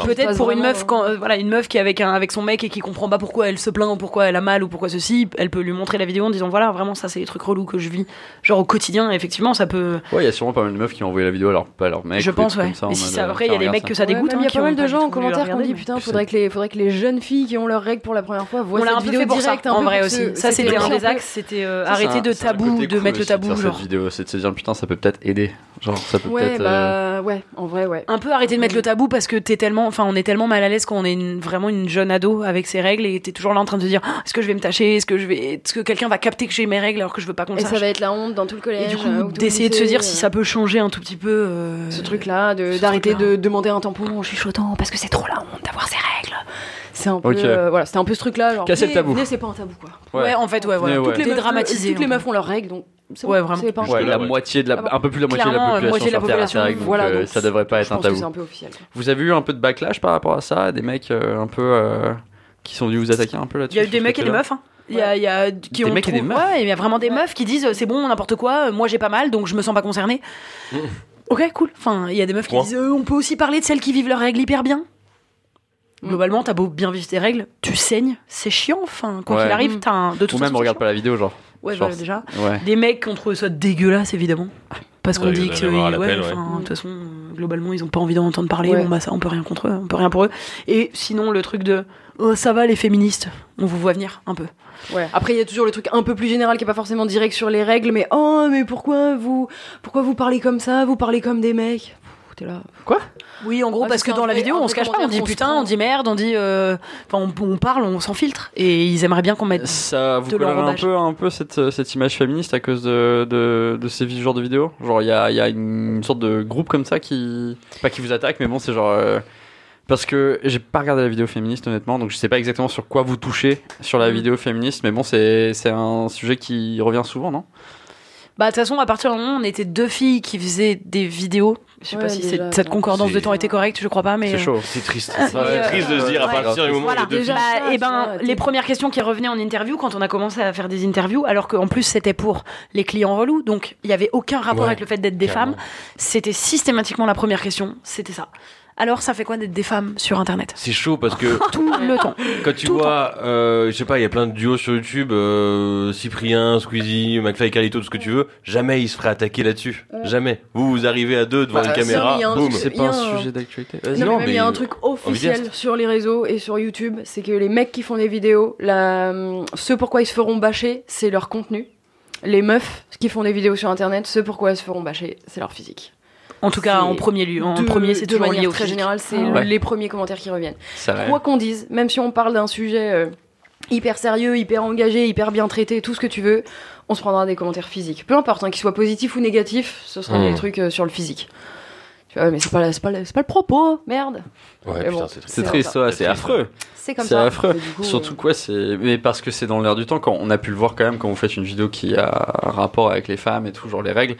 Peut-être pour une meuf hein. quand euh, voilà une meuf qui est avec un avec son mec et qui comprend pas pourquoi elle se plaint ou pourquoi elle a mal ou pourquoi ceci, elle peut lui montrer la vidéo en disant voilà vraiment ça c'est les trucs relous que je vis genre au quotidien. Effectivement ça peut. Ouais, il y a sûrement pas mal de meufs qui ont envoyé la vidéo à leur, pas à leur mec. je pense ouais. comme ça, Et si euh, après il y a des mecs que ça dégoûte. Il y hein, a pas mal de gens en commentaire qui ont dit mais- putain, faudrait que les, faudrait que les jeunes filles qui ont leurs règles pour la première fois voient On l'a cette vidéo fait pour ça direct. un en vrai aussi. Ça c'était un des axes, c'était euh, arrêter de tabou, de mettre le tabou. Cette vidéo, c'est de se dire putain, ça peut peut-être aider. Genre, ça peut Ouais, peut-être. euh, bah ouais, en vrai, ouais. un peu arrêter de mettre le tabou parce que t'es tellement enfin on est tellement mal à l'aise quand on est une- vraiment une jeune ado avec ses règles et t'es toujours là en train de te dire Ah, est-ce que je vais me tâcher? Est-ce que je vais est-ce que quelqu'un va capter que j'ai mes règles alors que je veux pas qu'on le Et ça va être la honte dans tout le et collège. du coup euh, d'essayer de se dire si euh, ça peut changer un tout petit peu euh, ce truc-là, de- d'arrêter truc-là. de demander un tampon en chuchotant parce que c'est trop la honte d'avoir ses règles. C'est un peu, euh, voilà, c'était un peu ce truc-là. Genre, Casser le tabou. c'est pas un tabou quoi. ouais. en fait ouais voilà ouais. Toutes les meufs, toutes les meufs ont leurs règles, donc c'est Ouais, bon, vraiment. c'est pas un Ouais, la ouais. moitié de la, Ah bah, un peu plus de la moitié de la population moitié de la population, règles, donc voilà, euh, donc ça devrait pas être un tabou. C'est un peu officiel. quoi. Vous avez eu un peu de backlash par rapport à ça Des mecs euh, un peu euh, qui sont venus vous attaquer un peu il là-dessus y a eu des mecs et des meufs hein. Il y a, il y a qui Des ont mecs et des trouvé- meufs Ouais, il y a vraiment des Ouais. meufs qui disent c'est bon n'importe quoi, moi j'ai pas mal donc je me sens pas concernée. Ok cool. Enfin il y a des meufs qui disent euh, on peut aussi parler de celles qui vivent leurs règles hyper bien. Mm. Globalement t'as beau bien vivre tes règles, tu saignes, c'est chiant. Enfin quoi Ouais. qu'il arrive Mm. t'as un de toute Ou même façon, regarde pas la vidéo, genre. Ouais genre, voilà, déjà. Ouais. Des mecs qui ont trouvé ça dégueulasse évidemment. Parce qu'on Ouais, dit que à ouais, de toute façon euh, globalement ils ont pas envie d'en entendre parler. Ouais. Bon bah ça on peut rien contre eux, on peut rien pour eux. Et sinon le truc de oh, ça va les féministes, on vous voit venir un peu. Ouais. Après, il y a toujours le truc un peu plus général qui est pas forcément direct sur les règles, mais oh, mais pourquoi vous, pourquoi vous parlez comme ça Vous parlez comme des mecs? T'es là. Oui, en gros, parce que dans la vidéo, on se cache pas, on dit putain, on dit merde, on dit. euh, Enfin, on, on parle, on s'en filtre. Et ils aimeraient bien qu'on mette. Ça vous colle un peu, un peu cette, cette image féministe à cause de, de, de ces genres de vidéos? Genre, il y a, il y a une sorte de groupe comme ça qui. Pas qui vous attaque, mais bon, c'est genre. euh, parce que j'ai pas regardé la vidéo féministe honnêtement, donc je sais pas exactement sur quoi vous touchez sur la Mm. vidéo féministe, mais bon, c'est c'est un sujet qui revient souvent, non? Bah, de toute façon, à partir du moment où on était deux filles qui faisaient des vidéos, je sais Ouais, pas si déjà, cette concordance de temps était correcte, je crois pas, mais. C'est euh, chaud. C'est triste. Ah, C'est et, triste de se euh, dire à ouais. partir du moment où Voilà, les deux déjà. filles- Bah, ça, et ben, les premières questions qui revenaient en interview quand on a commencé à faire des interviews, alors qu'en plus c'était pour les clients relous, donc il y avait aucun rapport Ouais, avec le fait d'être des Carrément. femmes. C'était systématiquement la première question, c'était ça. Alors, ça fait quoi d'être des femmes sur Internet? C'est chaud parce que Tout le temps. quand tu Tout vois, euh, je sais pas, il y a plein de duos sur YouTube, euh, Cyprien, Squeezie, McFly Carlito, tout ce que tu veux, jamais ils se feraient attaquer là-dessus. Jamais. Vous, vous arrivez à deux devant Bah, une si, caméra, il y a un boum. truc- C'est pas un un- sujet d'actualité. Vas-y. Non, Non, mais même il y a un truc officiel vidéaste. sur les réseaux et sur YouTube, c'est que les mecs qui font des vidéos, la... ce pourquoi ils se feront bâcher, c'est leur contenu. Les meufs qui font des vidéos sur internet, ce pourquoi elles se feront bâcher, c'est leur physique. En tout cas, en premier lieu. En de, premier, c'est de toujours lié manière au très générale, c'est Ouais. les premiers commentaires qui reviennent. Quoi qu'on dise, même si on parle d'un sujet euh, hyper sérieux, hyper engagé, hyper bien traité, tout ce que tu veux, on se prendra des commentaires physiques. Peu importe, hein, qu'ils soient positifs ou négatifs, ce sera Mm. des trucs euh, sur le physique. Tu vois, mais c'est pas, pas, le propos, merde. Ouais, bon, c'est triste. C'est ouais, affreux. C'est comme C'est ça. affreux. Coup, Surtout euh, quoi, c'est mais parce que c'est dans l'air du temps quand on a pu le voir quand même quand vous faites une vidéo qui a un rapport avec les femmes et tout genre les règles.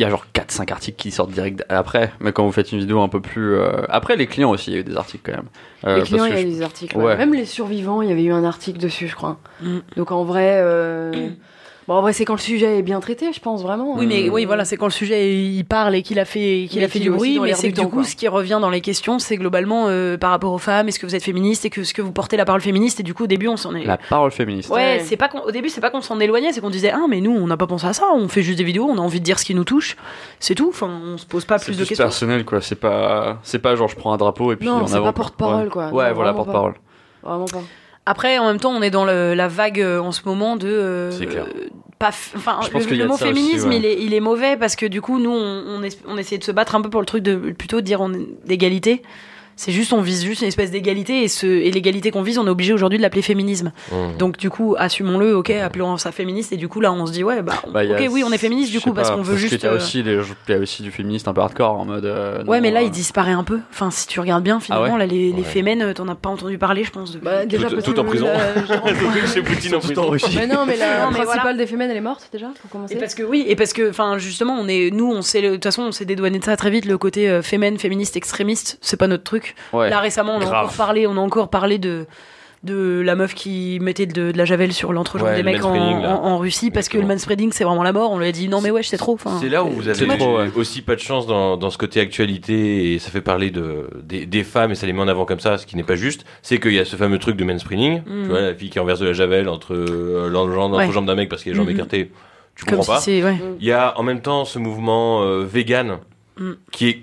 Il y a genre 4 5 articles qui sortent direct après, mais quand vous faites une vidéo un peu plus euh, après les clients aussi, il y a eu des articles quand même. Euh, les clients, il y a je- eu des articles. Ouais. ouais. Même les survivants, il y avait eu un article dessus, je crois. Mm. Donc en vrai, euh, bon, en vrai, c'est quand le sujet est bien traité, je pense vraiment. Oui, mais Euh, oui, voilà, c'est quand le sujet il parle et qu'il a fait, qu'il a fait du bruit, mais c'est du que du temps, coup, quoi. ce qui revient dans les questions, c'est globalement euh, par rapport aux femmes, est-ce que vous êtes féministe et que ce que vous portez la parole féministe, et du coup, au début, on s'en est. la parole féministe. Ouais, Ouais. c'est pas au début, c'est pas qu'on s'en éloignait, c'est qu'on disait ah mais nous on n'a pas pensé à ça, on fait juste des vidéos, on a envie de dire ce qui nous touche, c'est tout. Enfin, on se pose pas C'est plus de questions. personnel quoi, c'est pas c'est pas genre je prends un drapeau et puis Non, c'est pas porte-parole, quoi. Ouais, voilà, porte-parole. Vraiment pas. Après, en même temps, on est dans le- la vague euh, en ce moment de. euh, C'est clair. Pas f- enfin, Je pense le, mot aussi, féminisme, ouais. il, est, il est mauvais parce que du coup, nous, on, on, on essayait de se battre un peu pour le truc de plutôt dire on est- d'égalité. C'est juste, on vise juste une espèce d'égalité et, ce, et l'égalité qu'on vise, on est obligé aujourd'hui de l'appeler féminisme. Mmh. Donc, du coup, assumons-le, ok, appelons ça féministe. Et du coup, là, on se dit, ouais, bah, Bah, il ok, a- oui, on est féministe du coup parce qu'on veut juste. qu'il y a euh, il y a aussi du féministe un peu hardcore en mode. euh, Ouais, non, mais là, euh, il disparaît un peu. Enfin, si tu regardes bien, finalement, Ah ouais là, les, les Ouais. fémènes, euh, t'en as pas entendu parler, je pense. depuis- Bah, déjà, Tout- parce tout en prison. C'est Poutine en Tout en prison. Russie. mais non, mais la principale des femmes, elle est morte déjà, pour commencer. Et parce que oui, et parce que, enfin, justement, on est, nous, on sait, de toute façon, on s'est dédouané de ça très vite. Le côté fémène, féministe, extrémiste, c'est pas notre truc. Ouais. Là récemment, on a Grave. encore parlé, on a encore parlé de de la meuf qui mettait de, de la javel sur l'entrejambe Ouais, des mecs en, Russie parce que le manspreading c'est vraiment la mort. On lui a dit non mais ouais c'est trop. C'est là où vous avez trop, ouais. aussi pas de chance dans, dans ce côté actualité et ça fait parler de, des, des femmes et ça les met en avant comme ça, ce qui n'est pas juste. C'est qu'il y a ce fameux truc de manspreading, Mm. tu vois, la fille qui renverse de la javel entre euh, Ouais. l'entrejambe d'un mec parce qu'il a les jambes Mhm. écartées. Tu comme comprends si pas. Il y a en même temps ce mouvement euh, vegan Mm. qui est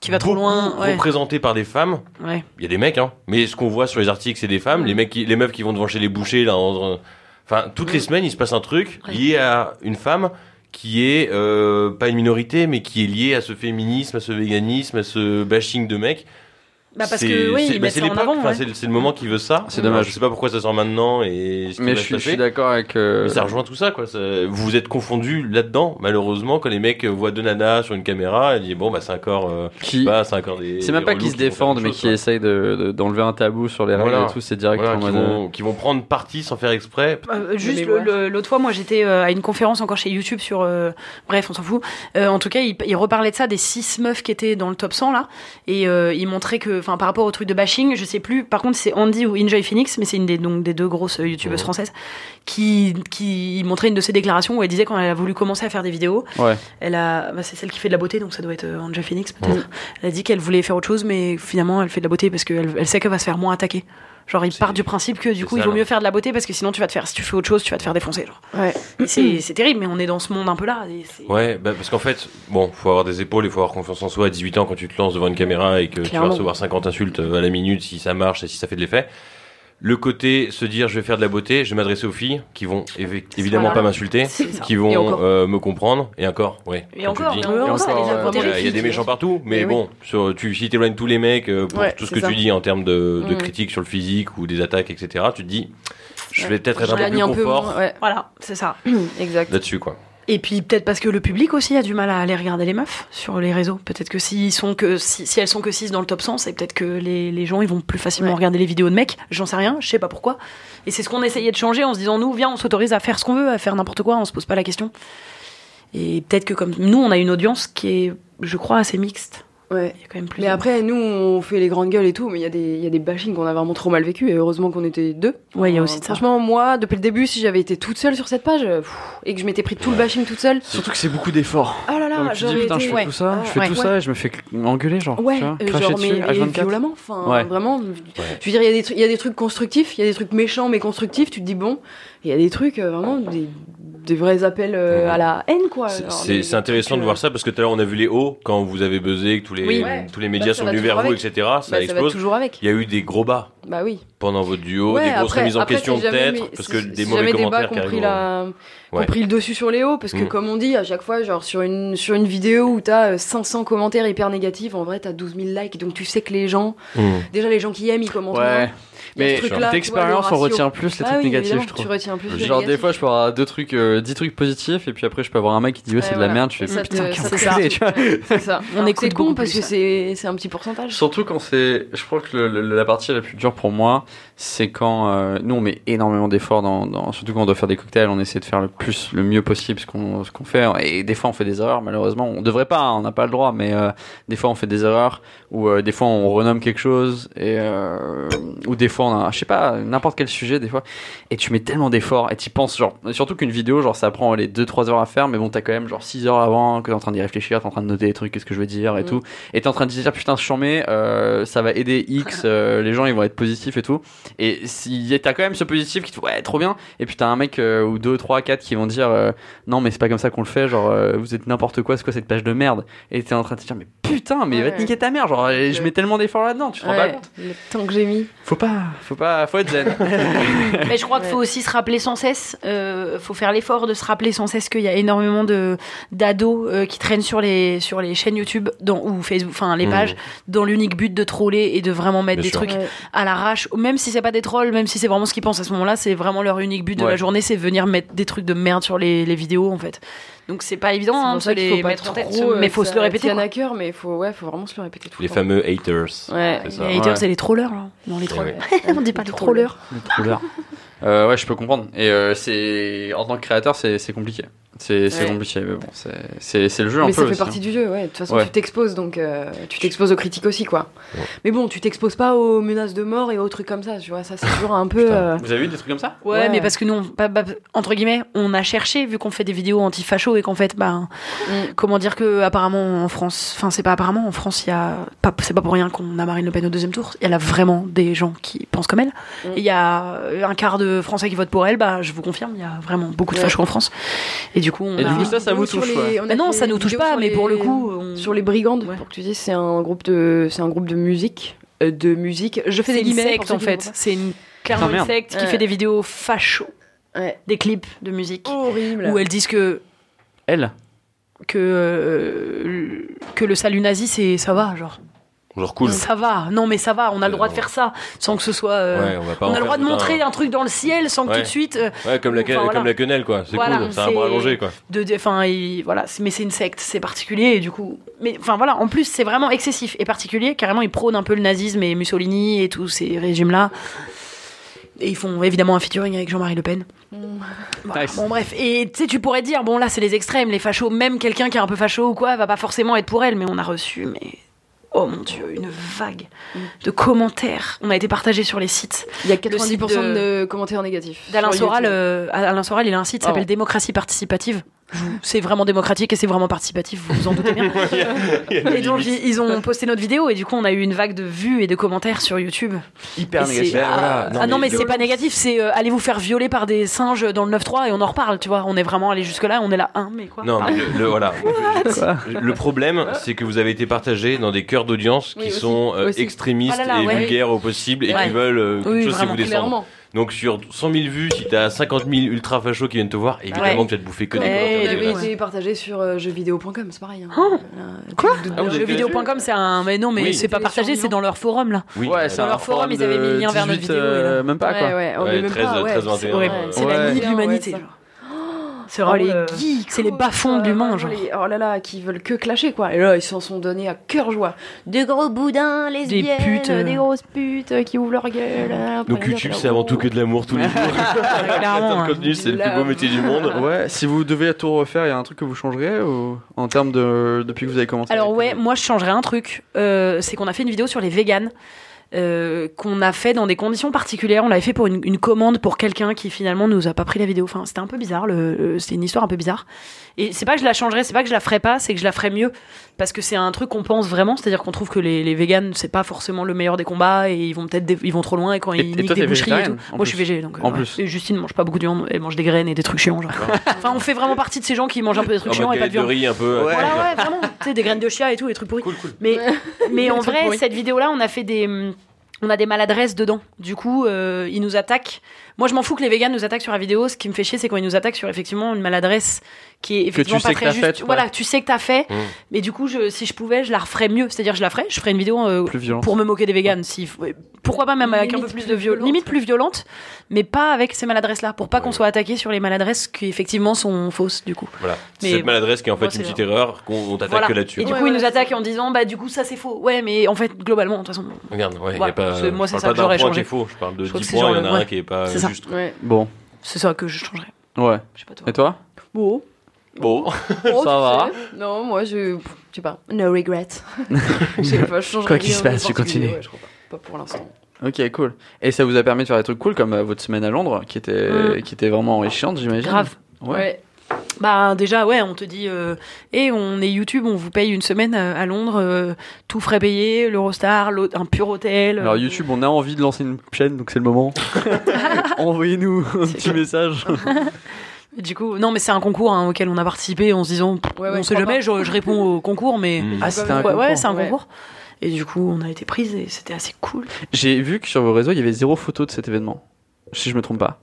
qui va trop loin. Ouais, représenté par des femmes. ouais. Il y a des mecs, hein. Mais ce qu'on voit sur les articles, c'est des femmes. Mm. Les mecs, qui, les meufs qui vont devant chez les bouchers, là. en- Enfin, toutes les semaines, il se passe un truc Ouais. lié à une femme qui est euh, pas une minorité, mais qui est liée à ce féminisme, à ce véganisme, à ce bashing de mecs. Bah parce C'est- que oui c'est- ils bah, mettent c'est ça en avant. enfin, ouais. c'est le- moment qui veut ça. C'est dommage. Je sais pas pourquoi ça sort maintenant et ce Mais je suis, je suis passer. d'accord avec. euh, Mais ça rejoint tout ça, quoi. Ça- vous vous êtes confondus là-dedans, malheureusement, quand les mecs voient deux nanas sur une caméra, ils disent bon, bah, c'est encore, euh, qui- bah, c'est encore des. C'est même pas qu'ils se défendent, mais qui essayent de- de- d'enlever un tabou sur les règles Voilà. et tout. C'est direct Voilà, en qui, vont, qui vont prendre parti sans faire exprès. Euh, juste l'autre fois, moi j'étais euh, à une conférence encore chez YouTube sur. euh, bref, on s'en fout. Euh, en tout cas, il, il reparlait de ça des six meufs qui étaient dans le top 100 là. Et euh, il montrait que, enfin, par rapport au truc de bashing, je sais plus. Par contre, c'est Andy ou Enjoy Phoenix, mais c'est une des, donc, des deux grosses euh, youtubeuses françaises, qui, qui montrait une de ses déclarations où elle disait quand elle a voulu commencer à faire des vidéos, Ouais. elle a. bah, c'est celle qui fait de la beauté, donc ça doit être euh, Enjoy Phoenix peut-être. Elle a dit qu'elle voulait faire autre chose, mais finalement, elle fait de la beauté parce qu'elle elle sait qu'elle va se faire moins attaquer. Genre, il part du principe que du coup, ça, il vaut là. mieux faire de la beauté parce que sinon, tu vas te faire, si tu fais autre chose, tu vas te faire défoncer. Genre. Ouais. C'est c'est terrible, mais on est dans ce monde un peu là. et Ouais, bah, parce qu'en fait, bon, faut avoir des épaules, il faut avoir confiance en soi à 18 ans quand tu te lances devant une caméra et que tu vas recevoir 50 insultes euh, à la minute si ça marche et si ça fait de l'effet. Le côté se dire je vais faire de la beauté, je vais m'adresser aux filles qui vont évi- évidemment Voilà. pas m'insulter, qui vont euh, me comprendre et encore, ouais. Et encore, euh, Il y, a, des méchants partout, mais Mais oui. bon, sur, tu, si t'éloignes tous les mecs euh, pour Ouais, tout ce que tu dis en termes de, de Mm. critiques sur le physique ou des attaques, etc., tu te dis, je vais peut-être être un peu plus un peu confort ouais. Voilà, c'est ça. Exact. là-dessus, quoi. Et puis peut-être parce que le public aussi a du mal à aller regarder les meufs sur les réseaux. Peut-être que s'ils sont que si, si elles sont que 6 dans le top 100, c'est peut-être que les, les gens ils vont plus facilement Ouais. regarder les vidéos de mecs. J'en sais rien, je sais pas pourquoi. Et c'est ce qu'on essayait de changer en se disant nous viens on s'autorise à faire ce qu'on veut, à faire n'importe quoi, on se pose pas la question. Et peut-être que comme nous on a une audience qui est je crois assez mixte. Ouais. Il y a quand même plus. Mais après, nous, on fait les grandes gueules et tout, mais il y, a des- il y a des bashings qu'on a vraiment trop mal vécu, et heureusement qu'on était deux. Ouais, il y a aussi de ça. Franchement, moi, depuis le début, si j'avais été toute seule sur cette page, euh, pff, et que je m'étais pris tout le bashing toute seule, Surtout que c'est beaucoup d'efforts. oh là là, Donc tu dis putain, été... je fais ouais. tout ça, Ah, je fais ouais. tout ça et je me fais engueuler, genre. Ouais, tu vois, euh, cracher genre, dessus, mais et H24. violemment. Enfin, Ouais. vraiment. Je veux dire, il y, a des trucs- il y a des trucs constructifs, il y a des trucs méchants mais constructifs. Tu te dis bon, il y a des trucs euh, vraiment des, des vrais appels euh, à la haine, quoi. C'est- intéressant de euh, voir ça parce que tout à l'heure on a vu les hauts quand vous avez buzzé, que tous les, Oui. Ouais. tous les médias Bah, sont venus vers vous, avec. etc. Ça bah, ça explose. toujours avec. Il y a eu des gros bas Bah oui. pendant votre duo, Ouais, des grosses après- remises en après, question peut-être, parce que des mauvais commentaires qui pris, arrivent. la... Ouais. pris le dessus sur les hauts, parce que Mm. comme on dit, à chaque fois, genre sur une, sur une vidéo où t'as euh, 500 commentaires hyper négatifs, en vrai t'as 12 000 likes, donc tu sais que les gens, Mmh. déjà les gens qui aiment, ils commentent Mais d'expérience, on retient plus les Ah trucs oui, négatifs, je trouve. Tu retiens plus les Genre des fois je peux avoir deux trucs, euh, 10 trucs positifs et puis après je peux avoir un mec qui dit ouais c'est Ouais, de la merde, je fais ça putain te- quel ça C'est ça. On écoute c'est con parce que c'est c'est un petit pourcentage. Surtout quand c'est, je crois que la partie la plus dure pour moi, c'est quand euh, nous on met énormément d'efforts dans, dans- surtout quand on doit faire des cocktails, on essaie de faire le plus, le mieux possible ce qu'on ce qu'on fait. Et des fois on fait des erreurs malheureusement, on devrait pas, hein, on n'a pas le droit, mais euh, des fois on fait des erreurs ou euh, des fois on renomme quelque chose et euh, ou des fois je sais pas, n'importe quel sujet des fois et tu mets tellement d'efforts et tu penses genre surtout qu'une vidéo genre ça prend les 2-3 heures à faire mais bon t'as quand même genre 6 heures avant que t'es en train d'y réfléchir, t'es en train de noter des trucs, qu'est-ce que je veux dire et Mm. tout et t'es en train de dire putain je mets euh, ça va aider X euh, les gens ils vont être positifs et tout et si t'as quand même ce positif qui te ouais trop bien et puis t'as un mec euh, ou deux trois quatre qui vont dire euh, non mais c'est pas comme ça qu'on le fait genre vous êtes n'importe quoi c'est quoi cette page de merde et t'es en train de te dire mais putain mais va te Ouais. niquer ta mère genre je mets tellement d'efforts là dedans tu te rends pas Ouais, compte le temps que j'ai mis. faut pas faut pas, faut être zen. Mais je crois qu'il faut aussi se rappeler sans cesse, euh, faut faire l'effort de se rappeler sans cesse qu'il y a énormément de d'ados euh, qui traînent sur les sur les chaînes YouTube dans, ou Facebook, enfin les Mmh. pages, dans l'unique but de troller et de vraiment mettre Bien des sûr. trucs Ouais. à l'arrache. Même si c'est pas des trolls, même si c'est vraiment ce qu'ils pensent à ce moment-là, c'est vraiment leur unique but de Ouais. la journée, c'est venir mettre des trucs de merde sur les, les vidéos en fait. Donc c'est pas évident hein, de ça se qu'il les faut pas mettre en tête, trop, euh, mais faut se le répéter. quoi. à cœur, mais faut, ouais, faut vraiment se le répéter tout Les le temps. fameux haters. Ouais. C'est ça. Les haters, Ouais. c'est les trollers là. Non, les trollers. ouais. On dit pas les Trollers. trollers. Euh, ouais, je peux comprendre. Et euh, c'est en tant que créateur, c'est c'est compliqué. C'est c'est Ouais. compliqué, mais bon, c'est- c'est c'est le jeu un Mais peu. ça fait aussi, partie hein. du jeu, ouais. De toute façon, Ouais. tu t'exposes, donc euh, tu t'exposes aux critiques aussi, quoi. Ouais. Mais bon, tu t'exposes pas aux menaces de mort et aux trucs comme ça, tu vois. Ça, c'est toujours un peu. Euh, Vous avez vu des trucs comme ça? Ouais, Ouais. mais parce que nous, on- entre guillemets, on a cherché, vu qu'on fait des vidéos anti-facho et qu'en fait, bah, mm. comment dire que apparemment en France, enfin c'est pas apparemment en France, il y a pas, c'est pas pour rien qu'on a Marine Le Pen au deuxième tour. Il y a là vraiment des gens qui pensent comme elle. Mm. Et Il y a un quart de Français qui votent pour elle. Bah, je vous confirme, il y a vraiment beaucoup de Ouais. fachos en France. Et du coup, on Et a. du coup, ça, ça vous touche, les- ouais. on a Bah non, ça nous touche pas, mais pour le coup, on- Sur les brigandes, Ouais. pour que tu dises, c'est un groupe de, c'est un groupe de musique, euh, de musique. Je fais des guillemets secte en fait. C'est une clairement Putain, une secte qui fait des vidéos facho, des clips de musique Horrible. où elles disent que Elle que euh, que le salut nazi c'est ça va genre. Genre cool. Ça va, non mais ça va, on a le droit de faire ça sans que ce soit. euh, Ouais, on va pas en on a le droit de un- montrer un truc dans le ciel sans que Ouais. tout de suite. euh, Ouais, comme la, Enfin, voilà. comme la quenelle, quoi. C'est Voilà, cool. C'est un bras allongé, quoi. de, de- enfin, il- voilà, mais c'est une secte, c'est particulier et du coup, mais enfin voilà, en plus c'est vraiment excessif et particulier. Carrément, ils prônent un peu le nazisme et Mussolini et tous ces régimes-là. Et ils font évidemment un featuring avec Jean-Marie Le Pen. Voilà. Nice. Bon bref, et tu sais, tu pourrais dire bon là c'est les extrêmes, les fachos, même quelqu'un qui est un peu facho ou quoi, va pas forcément être pour elle, mais on a reçu mais oh mon dieu, une vague de commentaires. On a été partagé sur les sites. Il y a Le 90% site de... commentaires négatifs. D'Alain Soral, euh, Alain Soral, il a un site qui s'appelle. Démocratie participative. C'est vraiment démocratique et c'est vraiment participatif, vous vous en doutez bien. Et donc ils, ils ont posté notre vidéo et du coup on a eu une vague de vues et de commentaires sur YouTube. hyper négatif. Ah, voilà, non, ah non mais mais c'est pas négatif, c'est euh, allez vous faire violer par des singes dans le 9-3 et on en reparle, tu vois. On est vraiment allé jusque là, on est là, un mais quoi Non, mais le, le- voilà. le problème, c'est que vous avez été partagé dans des cœurs d'audience qui Oui, aussi. sont euh, extrémistes Ah là là, et ouais. vulgaires au possible et Ouais. qui veulent euh, quelque Oui, chose, vous descendre. Donc sur 100 000 vues, si t'as 50 000 ultra fachos qui viennent te voir, évidemment Ouais. que tu vas te bouffer que des Ouais, commentaires ouais, avait dégueulasses. été partagé sur euh, jeuxvideo.com, c'est pareil. hein. Oh. Euh, Quoi de- de- Ah, vous avez Jeuxvideo.com c'est un mais non mais Oui. c'est pas partagé, c'est dans leur forum là. Oui, Ouais, c'est Dans un leur forum, ils avaient mis le lien vers notre 18, vidéo, et là. euh, même pas ouais, quoi. ouais, on Ouais, est même 13, pas, ouais, 13, c'est 21, horrible. ouais. C'est Ouais. la limite de Ouais, l'humanité. ça. C'est Oh, les le- geeks, c'est les bas-fonds de l'humain, genre. les- Oh là là, qui veulent que clasher quoi. Et là, ils s'en sont donnés à cœur joie. Des gros boudins, lesbiennes, putes, euh. des grosses putes euh, qui ouvrent leur gueule. hein, Donc YouTube, c'est avant tout que de l'amour tous les jours. clairement, le hein. contenu, c'est le plus beau métier du monde. Ouais, si vous deviez tout refaire, il y a un truc que vous changeriez ou en termes de depuis que vous avez commencé Alors ouais, moi je changerais un truc. Euh, c'est qu'on a fait une vidéo sur les véganes. Euh, qu'on a fait dans des conditions particulières. On l'avait fait pour une, une commande pour quelqu'un qui finalement nous a pas pris la vidéo. Enfin, c'était un peu bizarre. Le, c'était une histoire un peu bizarre. Et c'est pas que je la changerais, c'est pas que je la ferais pas, c'est que je la ferais mieux parce que c'est un truc qu'on pense vraiment. C'est-à-dire qu'on trouve que les, les véganes c'est pas forcément le meilleur des combats et ils vont peut-être ils vont trop loin et quand Et- ils et niquent toi, des boucheries et tout. Moi je suis végé donc. euh, En ouais. plus. Et Justine mange pas beaucoup de viande, elle mange des graines et des trucs chiants. Genre. enfin, on fait vraiment partie de ces gens qui mangent un peu des trucs En chiants mode et pas de viande. riz un peu. Ouais. Voilà, ouais, vraiment. Tu sais, des graines de chia et tout, des trucs pourris. Cool, cool. Mais, mais en vrai, pourris. cette vidéo-là, on a fait des. On a des maladresses dedans. Du coup, euh, ils nous attaquent. Moi, je m'en fous que les véganes nous attaquent sur la vidéo. Ce qui me fait chier, c'est quand ils nous attaquent sur effectivement une maladresse qui est effectivement tu pas sais que très juste. faite, ouais. Voilà, tu sais que t'as fait. Mm. Mais du coup, je, si je pouvais, je la referais mieux. C'est-à-dire, je la ferais. Je ferais une vidéo euh, pour me moquer des véganes. Si, ouais, pourquoi pas même avec un peu plus plus de violence. Limite plus violente, mais pas avec ces maladresses-là. Pour pas qu'on soit attaqué sur les maladresses qui effectivement sont fausses, du coup. Voilà. Mais Cette maladresse qui est en fait moi, une c'est petite erreur qu'on on t'attaque Voilà. que là-dessus. Et du Ouais, coup, ils nous c'est attaquent en disant, bah, du coup, ça c'est faux. Ouais, mais en fait, globalement, de toute façon, Regarde, ouais, y a pas. C'est- moi, c'est ça que j'aurais changé. qui est faux. Je parle de Je trouve 10 que c'est points, il y en a un qui est pas C'est ça. Juste. Ouais. Bon, c'est ça que je changerais. ouais. Je sais pas toi. Et toi? Bon. Bon. Oh, Ça va. sais. Non, moi je. Je sais pas. No regret. Je sais pas, je changerai Quoi qu'il se passe, tu continues. ouais, je crois pas. Pas pour l'instant. Ok, cool. Et ça vous a permis de faire des trucs cool comme euh, votre semaine à Londres, qui était Mm. qui était vraiment enrichissante, j'imagine? Grave. Ouais. Ouais. Bah, déjà, ouais, on te dit, euh, et on est YouTube, on vous paye une semaine à, à Londres, euh, tout frais payé, l'Eurostar, un pur hôtel. Alors euh, YouTube, on a envie de lancer une chaîne, donc c'est le moment. Envoyez-nous un petit message. Du coup, non, mais c'est un concours hein, auquel on a participé en se disant, pff, Ouais, ouais, on sait jamais, je, je réponds au concours, mais. Mm. Ah, c'était un Ouais, concours. ouais, c'est un Ouais. concours. Et du coup, on a été prises et c'était assez cool. J'ai vu que sur vos réseaux, il y avait zéro photo de cet événement. Si je me trompe pas.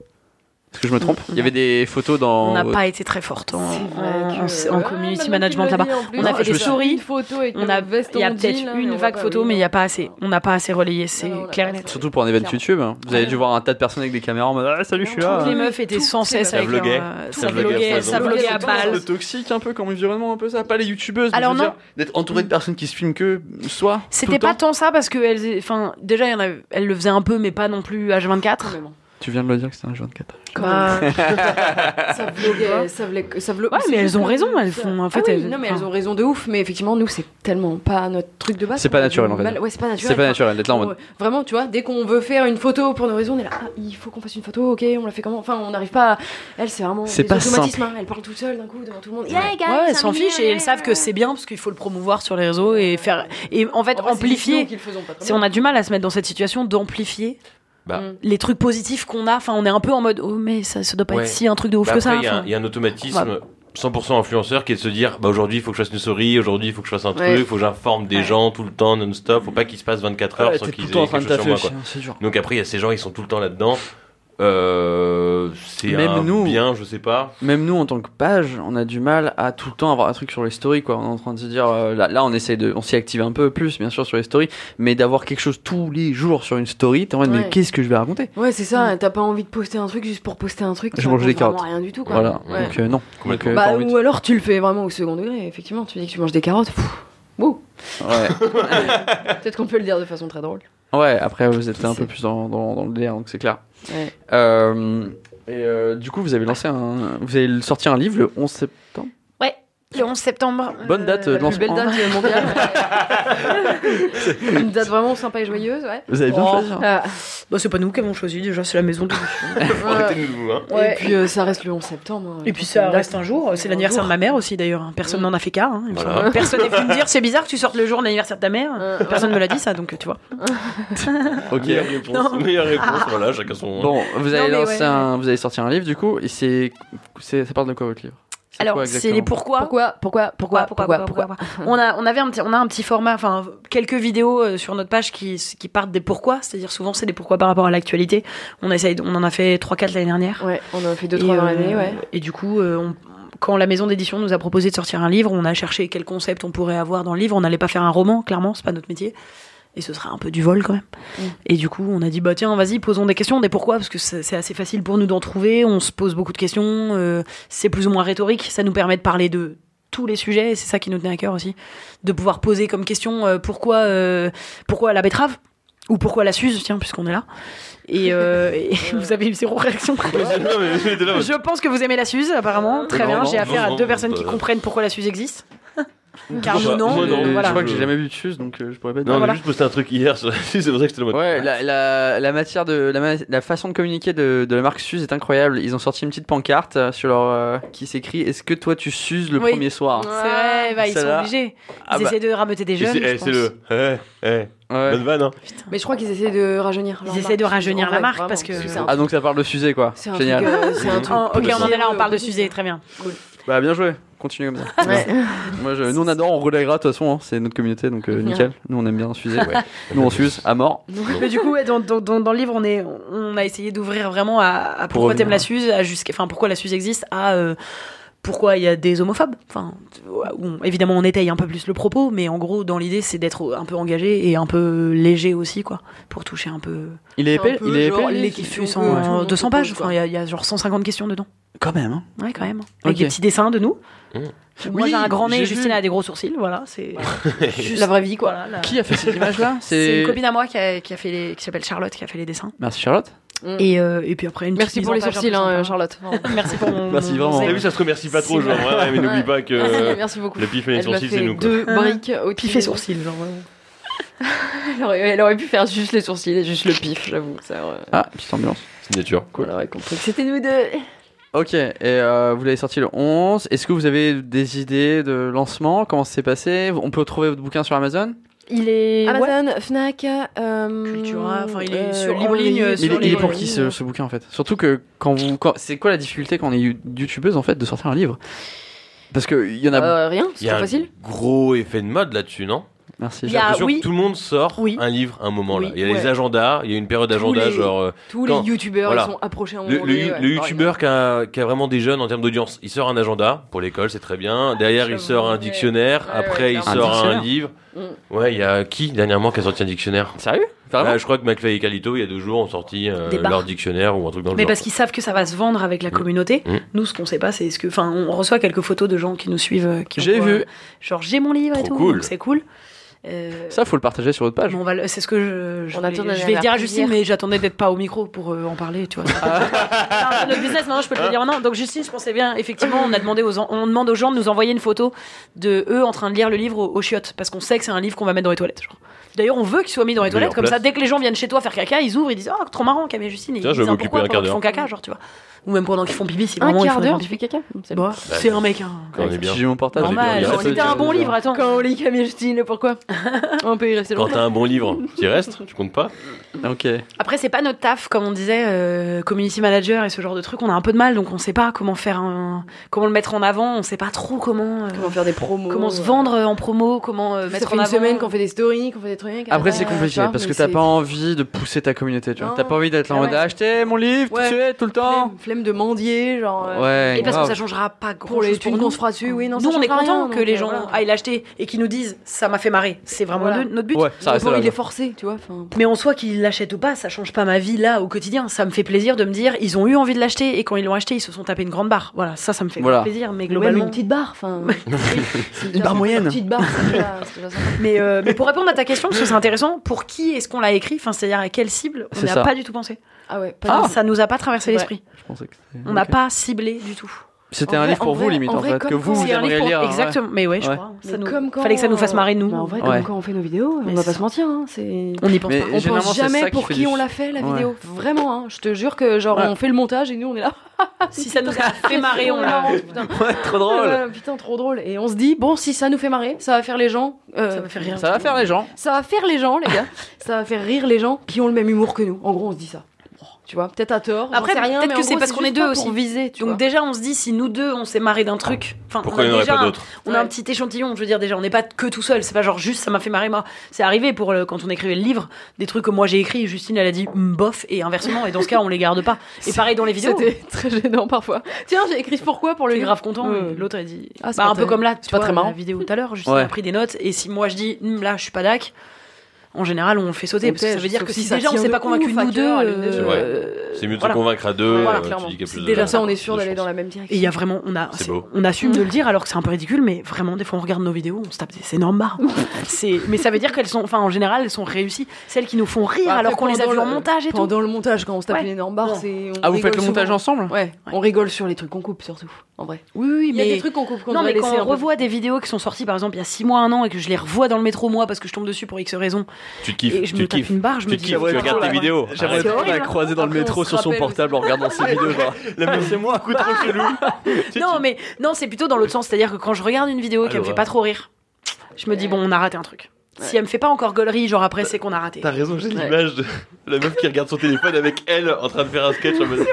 Est-ce que je me trompe Il y avait des photos dans. On n'a pas été très forte en, C'est vrai en- que- en Ouais, community management le là-bas. On a fait des avec On a, il y a peut-être une vague photo, mais il n'y a pas assez. On n'a pas assez relayé, c'est Non, on a clair et net. Surtout pour un événement. YouTube. hein. Vous avez dû voir un tas de personnes avec des caméras en mode Ah, salut, je suis là. Toutes les meufs étaient sans c'est cesse avec Ça vloguait. Ça vloguait ça vloguait à C'est Un peu balle. toxique un peu comme environnement un peu ça pas les youtubeuses Alors non. d'être entouré de personnes qui se filment que soi C'était le pas tant ça parce que elles, enfin, déjà, elles le faisaient un peu, mais pas non plus H24. Tu viens de le dire que c'était un jeu 24 Quand Bah, même. Ça vloguait, ça vloguait, ça vloguait. Ouais, mais elles ont raison, elles font- en Ah fait, oui, elles- Non, mais elles ont raison de ouf, mais effectivement, nous, c'est tellement pas notre truc de base. C'est pas naturel, en fait. mal- Ouais, c'est pas naturel. c'est pas naturel d'être là en mode Vraiment, tu vois, dès qu'on veut faire une photo pour nos raisons, on est là, ah, il faut qu'on fasse une photo, ok, on la fait comment? Enfin, on n'arrive pas. à- Elle, c'est vraiment. C'est des pas automatismes, hein. Elle parle toute seule d'un coup devant tout le monde. Yeah, guys, Ouais, elles s'en fichent et elles savent que c'est bien parce qu'il faut le promouvoir sur les réseaux et faire et en fait amplifier. nous qui le faisons pas très Si on a du mal à se mettre dans cette situation d'amplifier Bah, Mm. les trucs positifs qu'on a, enfin on est un peu en mode oh mais ça, ça doit pas Ouais. être si un truc de ouf Bah que après, ça. il y, a un- enfin. il y a un automatisme 100% influenceur qui est de se dire bah aujourd'hui il faut que je fasse une story, aujourd'hui il faut que je fasse un truc, Ouais. il faut que j'informe des Ouais. gens tout le temps non-stop, faut pas qu'il se passe 24 heures Ouais, sans qu'ils aient quelque de chose sur moi. Quoi. Donc après il y a ces gens ils sont tout le temps là-dedans. Euh, c'est Même un nous. bien, je sais pas. même nous en tant que page on a du mal à tout le temps avoir un truc sur les stories quoi on est en train de se dire euh, là, là on essaie de on s'y active un peu plus bien sûr sur les stories mais d'avoir quelque chose tous les jours sur une story t'es en mode mais qu'est-ce que je vais raconter? Ouais, c'est ça, t'as pas envie de poster un truc juste pour poster un truc. Je tu mange des carottes. rien du tout, quoi. voilà Ouais. donc euh, non donc, euh, Bah, ou alors tu le fais vraiment au second degré, effectivement. Tu dis que tu manges des carottes. pff, Wouh. ouais Peut-être qu'on peut le dire de façon très drôle. Ouais, après vous êtes un peu plus dans, dans, dans le délire, donc c'est clair. Ouais. Euh, et euh, du coup, vous avez lancé un, vous avez sorti un livre le 11 septembre? Le 11 septembre. Bonne date de La plus belle date mondiale. Une date vraiment sympa et joyeuse, ouais. Vous avez bien Oh. choisi. hein. Ah, Bah c'est pas nous qui avons choisi déjà, c'est la maison de Faut arrêter de nous, hein. Et puis euh, ça reste le 11 septembre. hein. Et puis ça reste un jour, c'est l'anniversaire de ma mère aussi d'ailleurs. hein. Personne Mm. n'en a fait cas. hein, Voilà. Personne n'est venu me dire c'est bizarre que tu sortes le jour de l'anniversaire de ta mère. Euh, Personne me l'a dit ça, donc tu vois. Ok. Meilleure réponse, Non. meilleure réponse, voilà, chacun son. Bon, vous lancé ouais, un, vous avez sorti un livre du coup, et c'est, ça parle de quoi votre livre? Alors c'est les pourquoi. Pourquoi Pourquoi Pourquoi Pourquoi Pourquoi, on a on avait un petit on a un petit format enfin quelques vidéos euh, sur notre page qui qui partent des pourquoi. C'est-à-dire souvent c'est des pourquoi par rapport à l'actualité. On essaye on en a fait 3 4 l'année dernière. Ouais, on en a fait deux Et, trois dans euh, l'année, ouais. et du coup euh, on- quand la maison d'édition nous a proposé de sortir un livre on a cherché quel concept on pourrait avoir dans le livre. On n'allait pas faire un roman clairement c'est pas notre métier et ce serait un peu du vol quand même. Mm. Et du coup, on a dit bah tiens, vas-y, posons des questions, des pourquoi, parce que c'est assez facile pour nous d'en trouver. On se pose beaucoup de questions, euh, c'est plus ou moins rhétorique, ça nous permet de parler de tous les sujets, et c'est ça qui nous tenait à cœur aussi, de pouvoir poser comme question euh, pourquoi euh, pourquoi la betterave? Ou pourquoi la Suze, tiens, puisqu'on est là. Et, euh, et vous avez eu zéro réaction. Je pense que vous aimez la Suze, apparemment. Très Non, bien. J'ai affaire non, à deux non, personnes qui comprennent pourquoi la Suze existe. Car Moi, nous, non. moi, non, donc Euh, voilà. Je crois que Je- j'ai jamais vu de chose, donc euh, je pourrais pas dire. Non, Voilà. j'ai juste posté un truc hier sur c'est vrai que c'était le mode. Ouais, la, la, la matière de la, ma- la façon de communiquer de, de la marque Suze est incroyable. Ils ont sorti une petite pancarte euh, sur leur euh, qui s'écrit Est-ce que toi tu suces le Oui. premier soir? C'est vrai, bah, ils sont obligés. Ils Ah bah. essaient de rameuter des jeunes. c'est je eh, c'est le. Eh, eh, Ouais. Bonne vanne, hein. Mais je crois qu'ils essaient de rajeunir. Ils essaient marque. de rajeunir la vrai, marque, vraiment, parce que- Ah donc ça parle de sucer quoi. C'est un Génial. truc, euh, un truc Oh, ok, on en est là, on parle de sujet, très bien. Bah bien joué. Continue comme ça. Ouais. Moi, je, nous on adore, on relayegra de toute façon. hein, c'est notre communauté donc euh, nickel. Nous on aime bien sucer. Ouais. Nous on suce à mort. Mais du coup, ouais, dans, dans, dans, le livre, on, est, on a essayé d'ouvrir vraiment à, à Pour pourquoi t'aimes la Suze, à jusqu'à, enfin, pourquoi la Suze existe, à euh, pourquoi il y a des homophobes. Enfin, on- évidemment, on étaye un peu plus le propos, mais en gros, dans l'idée, c'est d'être un peu engagé et un peu léger aussi, quoi, pour toucher un peu. Il est épais. Il est épais. les questions questions que tout le en monde 200 se pages. Enfin, il y, y a genre 150 questions dedans. Quand même. hein. Ouais, quand même. Avec Ok. des petits dessins de nous. Mmh. Moi, Oui, j'ai un grand nez, Justine vu. a des gros sourcils, voilà. C'est La vraie vie, quoi. voilà, la- Qui a fait cette image là C'est une copine à moi qui, a, qui a fait les, qui s'appelle Charlotte, qui a fait les dessins. Merci Charlotte. Et, euh, et puis après, une Merci pour les sourcils, hein, sympa. Charlotte. Merci pour mon. Merci vraiment. T'as vu, ça se remercie pas trop, genre. Ouais, mais n'oublie pas que. Merci beaucoup. Le pif et les sourcils, c'est nous. quoi. deux Hein briques au Pif et sourcils, genre. Elle aurait, elle aurait pu faire juste les sourcils et juste le pif, j'avoue. Aurait- Ah petite ambiance. Signature. on aurait compris que c'était nous deux. Ok, et euh, vous l'avez sorti le 11. Est-ce que vous avez des idées de lancement? Comment ça s'est passé? On peut trouver votre bouquin sur Amazon? Il est. ouais. Amazon, Fnac, euh, Cultura, enfin, il est euh, sur- libre ligne, Mais sur il, est- il est pour qui ce, ce bouquin en fait? Surtout que quand vous. quand- c'est quoi la difficulté quand on est you- youtubeuse en fait de sortir un livre? Parce qu'il y en a. Euh, rien, Il c'est y a trop un facile. gros effet de mode là-dessus, non? Merci. Il y J'ai a- l'impression oui. que tout le monde sort Oui. un livre à un moment là. Oui, Il y a les agendas, il y a une période d'agenda genre euh, Tous Quand- les youtubeurs voilà. ils sont approchés à un le, moment le- donné, ouais. le youtubeur qui a, qui a vraiment des jeunes en termes d'audience. Il sort un agenda pour l'école, c'est très bien. Derrière, il sort un dictionnaire. Ouais, Après, ouais, il sort Un livre. Mm. Ouais, il y a qui dernièrement qui a sorti un dictionnaire? Sérieux? Vraiment? Ah, Je crois que McFly et Calito, il y a deux jours, ont sorti euh, leur dictionnaire ou un truc dans le Mais genre. parce qu'ils savent que ça va se vendre avec la communauté. Mm. Nous, ce qu'on sait pas, c'est ce que. Enfin, on reçoit quelques photos de gens qui nous suivent. euh, qui J'ai vu. euh, Genre, j'ai mon livre et tout. cool. donc C'est cool. Euh, Ça, faut le partager sur votre page. bon, c'est ce que je, je, On voulais- attend je d'aller vais dire à Justine, mais j'attendais d'être pas au micro pour euh, en parler, tu vois. Ah. Notre business, maintenant je peux te le dire maintenant. Donc Justine, je pensais bien, effectivement, on a demandé aux, on demande aux gens de nous envoyer une photo de eux en train de lire le livre aux, aux chiottes, parce qu'on sait que c'est un livre qu'on va mettre dans les toilettes. genre. D'ailleurs, on veut qu'il soit mis dans les toilettes, comme ça, dès que les gens viennent chez toi faire caca, ils ouvrent, ils disent, oh, trop marrant, Camille Justine. Et Tiens, ils je vais disent, m'occuper pourquoi un quart d'heure. font caca, genre, tu vois. Ou même pendant qu'ils font pipi, si un vraiment ils quart d'heure tu fais caca? C'est Bon, bon. c'est un mec, hein. Quand on est bien. Si j'ai mon portable. C'était un bon livre, attends. quand on lit Camille Justine pourquoi? On peut y rester Quand t'as un bon livre, tu restes Tu comptes pas Ok. Après, c'est pas notre taf, comme on disait, euh, community manager et ce genre de truc. On a un peu de mal, donc on sait pas comment faire un, comment le mettre en avant. On sait pas trop comment, euh, comment faire des promos comment se euh, vendre en promo, comment mettre en une avant. semaine qu'on fait des stories qu'on fait des trucs Après, c'est euh, compliqué parce que t'as pas envie de pousser ta communauté, tu vois. T'as pas envie d'être en Ah mode acheter mon livre tout de Ouais. suite, tout le temps. flemme, flemme de mendier genre euh, Ouais. Et parce que ça changera pas grand chose pour nous. se fera dessus oui non nous, on est content que les euh, gens aillent l'acheter et qu'ils nous disent ça m'a fait marrer. C'est vraiment notre but. De les forcer tu vois Mais en soi, qu'ils l'achètent ou pas, ça change pas ma vie là au quotidien. Ça me fait plaisir de me dire, ils ont eu envie de l'acheter et quand ils l'ont acheté, ils se sont tapés une grande barre. Voilà, ça, ça me fait plaisir. Mais globalement, une petite barre enfin Une barre moyenne. une petite barre mais pour répondre à ta question, parce que c'est intéressant, pour qui est-ce qu'on l'a écrit? Enfin, c'est-à-dire à quelle cible? On n'a pas du tout pensé. ah ouais pas Ah. Ça nous a pas traversé l'esprit. On n'a pas ciblé du tout. C'était un vrai- livre pour vous vrai- limite en en vrai, fait que vous vous aimeriez livre pour- lire. Exactement. Mais ouais, je Ouais. crois. Ça nous- comme quand Fallait que ça nous fasse marrer nous. Bah, en vrai Ouais. comme quand on fait nos vidéos Mais on va pas se mentir hein, On n'y pense Mais pas. on pense jamais pour qui du- on l'a fait la Ouais. vidéo vraiment hein. je te jure que genre Ouais. on fait le montage et nous on est là Si ça nous a fait marrer, on l'a. putain Ouais, trop drôle. Putain, trop drôle. Et on se dit, bon, si ça nous fait marrer, ça va faire les gens. euh, Ça va faire rire. Ça va faire les gens. ça va faire les gens, les gars. ça va faire rire les gens qui ont le même humour que nous. En gros, on se dit ça. Tu vois, peut-être à tort. Après, peut-être que c'est parce qu'on est deux aussi. Viser, tu Donc vois. déjà, on se dit, si nous deux, on s'est marré d'un truc. Enfin, Pourquoi on a déjà pas un- d'autres On a un petit échantillon, je veux dire déjà, on n'est pas que tout seul. C'est pas genre juste ça m'a fait marrer moi. C'est arrivé pour le- quand on écrivait le livre, des trucs que moi j'ai écrit, Justine elle a dit Hum, bof et inversement. Et dans ce cas, on les garde pas. Et pareil dans les vidéos. C'était très gênant parfois. Tiens, j'ai écrit ce pourquoi pour le livre. grave content. L'autre a dit. Ah, c'est bah, un peu comme là, tu c'est pas vois, très marrant. la vidéo tout à l'heure. Justine a pris des notes. Et si moi je dis Hum, là, je suis pas dac. En général, on le fait sauter On parce que ça veut dire que si déjà on tient s'est pas convaincu nous deux, euh, euh, Ouais. C'est mieux de voilà. se convaincre à deux. Voilà, euh, tu clairement. dis qu'il y a plus C'est de- déjà ça, on est sûr d'aller dans la même Et direction. il y a vraiment, on a, C'est c'est- beau. on assume de le dire alors que c'est un peu ridicule, mais vraiment des fois on regarde nos vidéos, on se tape des énormes barres. mais ça veut dire qu'elles sont, enfin en général elles sont réussies. Celles qui nous font rire Bah, alors qu'on les a vues en montage et tout. Pendant le montage, quand on se tape une énorme barre, c'est. Ah, vous faites le montage ensemble? Ouais, on rigole sur les trucs qu'on coupe surtout, en vrai. Oui, oui, Il y a mais des trucs qu'on coupe non, mais quand on revoit des vidéos qui sont sorties par exemple il y a 6 mois, un an et que je les revois dans le métro moi parce que je tombe dessus pour X raison Tu te kiffes, et je tu me tape kiffes. une barre, je Tu me te dis. kiffes, tu regardes tes ouais. vidéos. J'aimerais trop la croiser dans le métro sur son portable en regardant ses vidéos. La c'est moi. Coup trop chelou. Non, mais non, c'est plutôt dans l'autre sens, c'est-à-dire que quand je regarde une vidéo qui me fait pas trop rire, je me dis bon, on a raté un truc. Si elle me fait pas encore gaulerie, genre après c'est qu'on a raté. T'as raison, j'ai Ouais. l'image de la meuf qui regarde son téléphone avec elle en train de faire un sketch en mode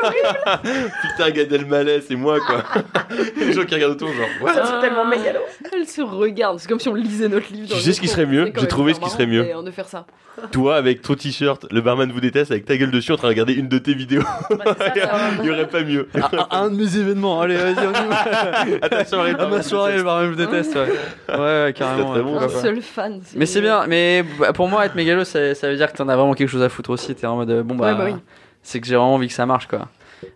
Putain, Gad Elmaleh, c'est moi quoi. Les gens qui regardent autour, genre What? C'est tellement mégalo. Elle se regarde, c'est comme si on lisait notre livre. Tu sais ce qui serait mieux J'ai trouvé ce qui serait mieux. De faire ça. Toi avec ton t-shirt, le barman vous déteste avec ta gueule dessus en train de regarder une de tes vidéos. Il y aurait pas mieux. Un, un- un de mes événements, allez, vas-y, on y va. À ta soirée, À ma soirée, le barman, je déteste, ouais. Ouais, carrément. Un seul fan. Mais c'est bien, mais bah, pour moi, être mégalo, ça, ça veut dire que t'en as vraiment quelque chose à foutre aussi. T'es en mode, euh, bon bah, Ouais, bah oui. c'est que j'ai vraiment envie que ça marche, quoi.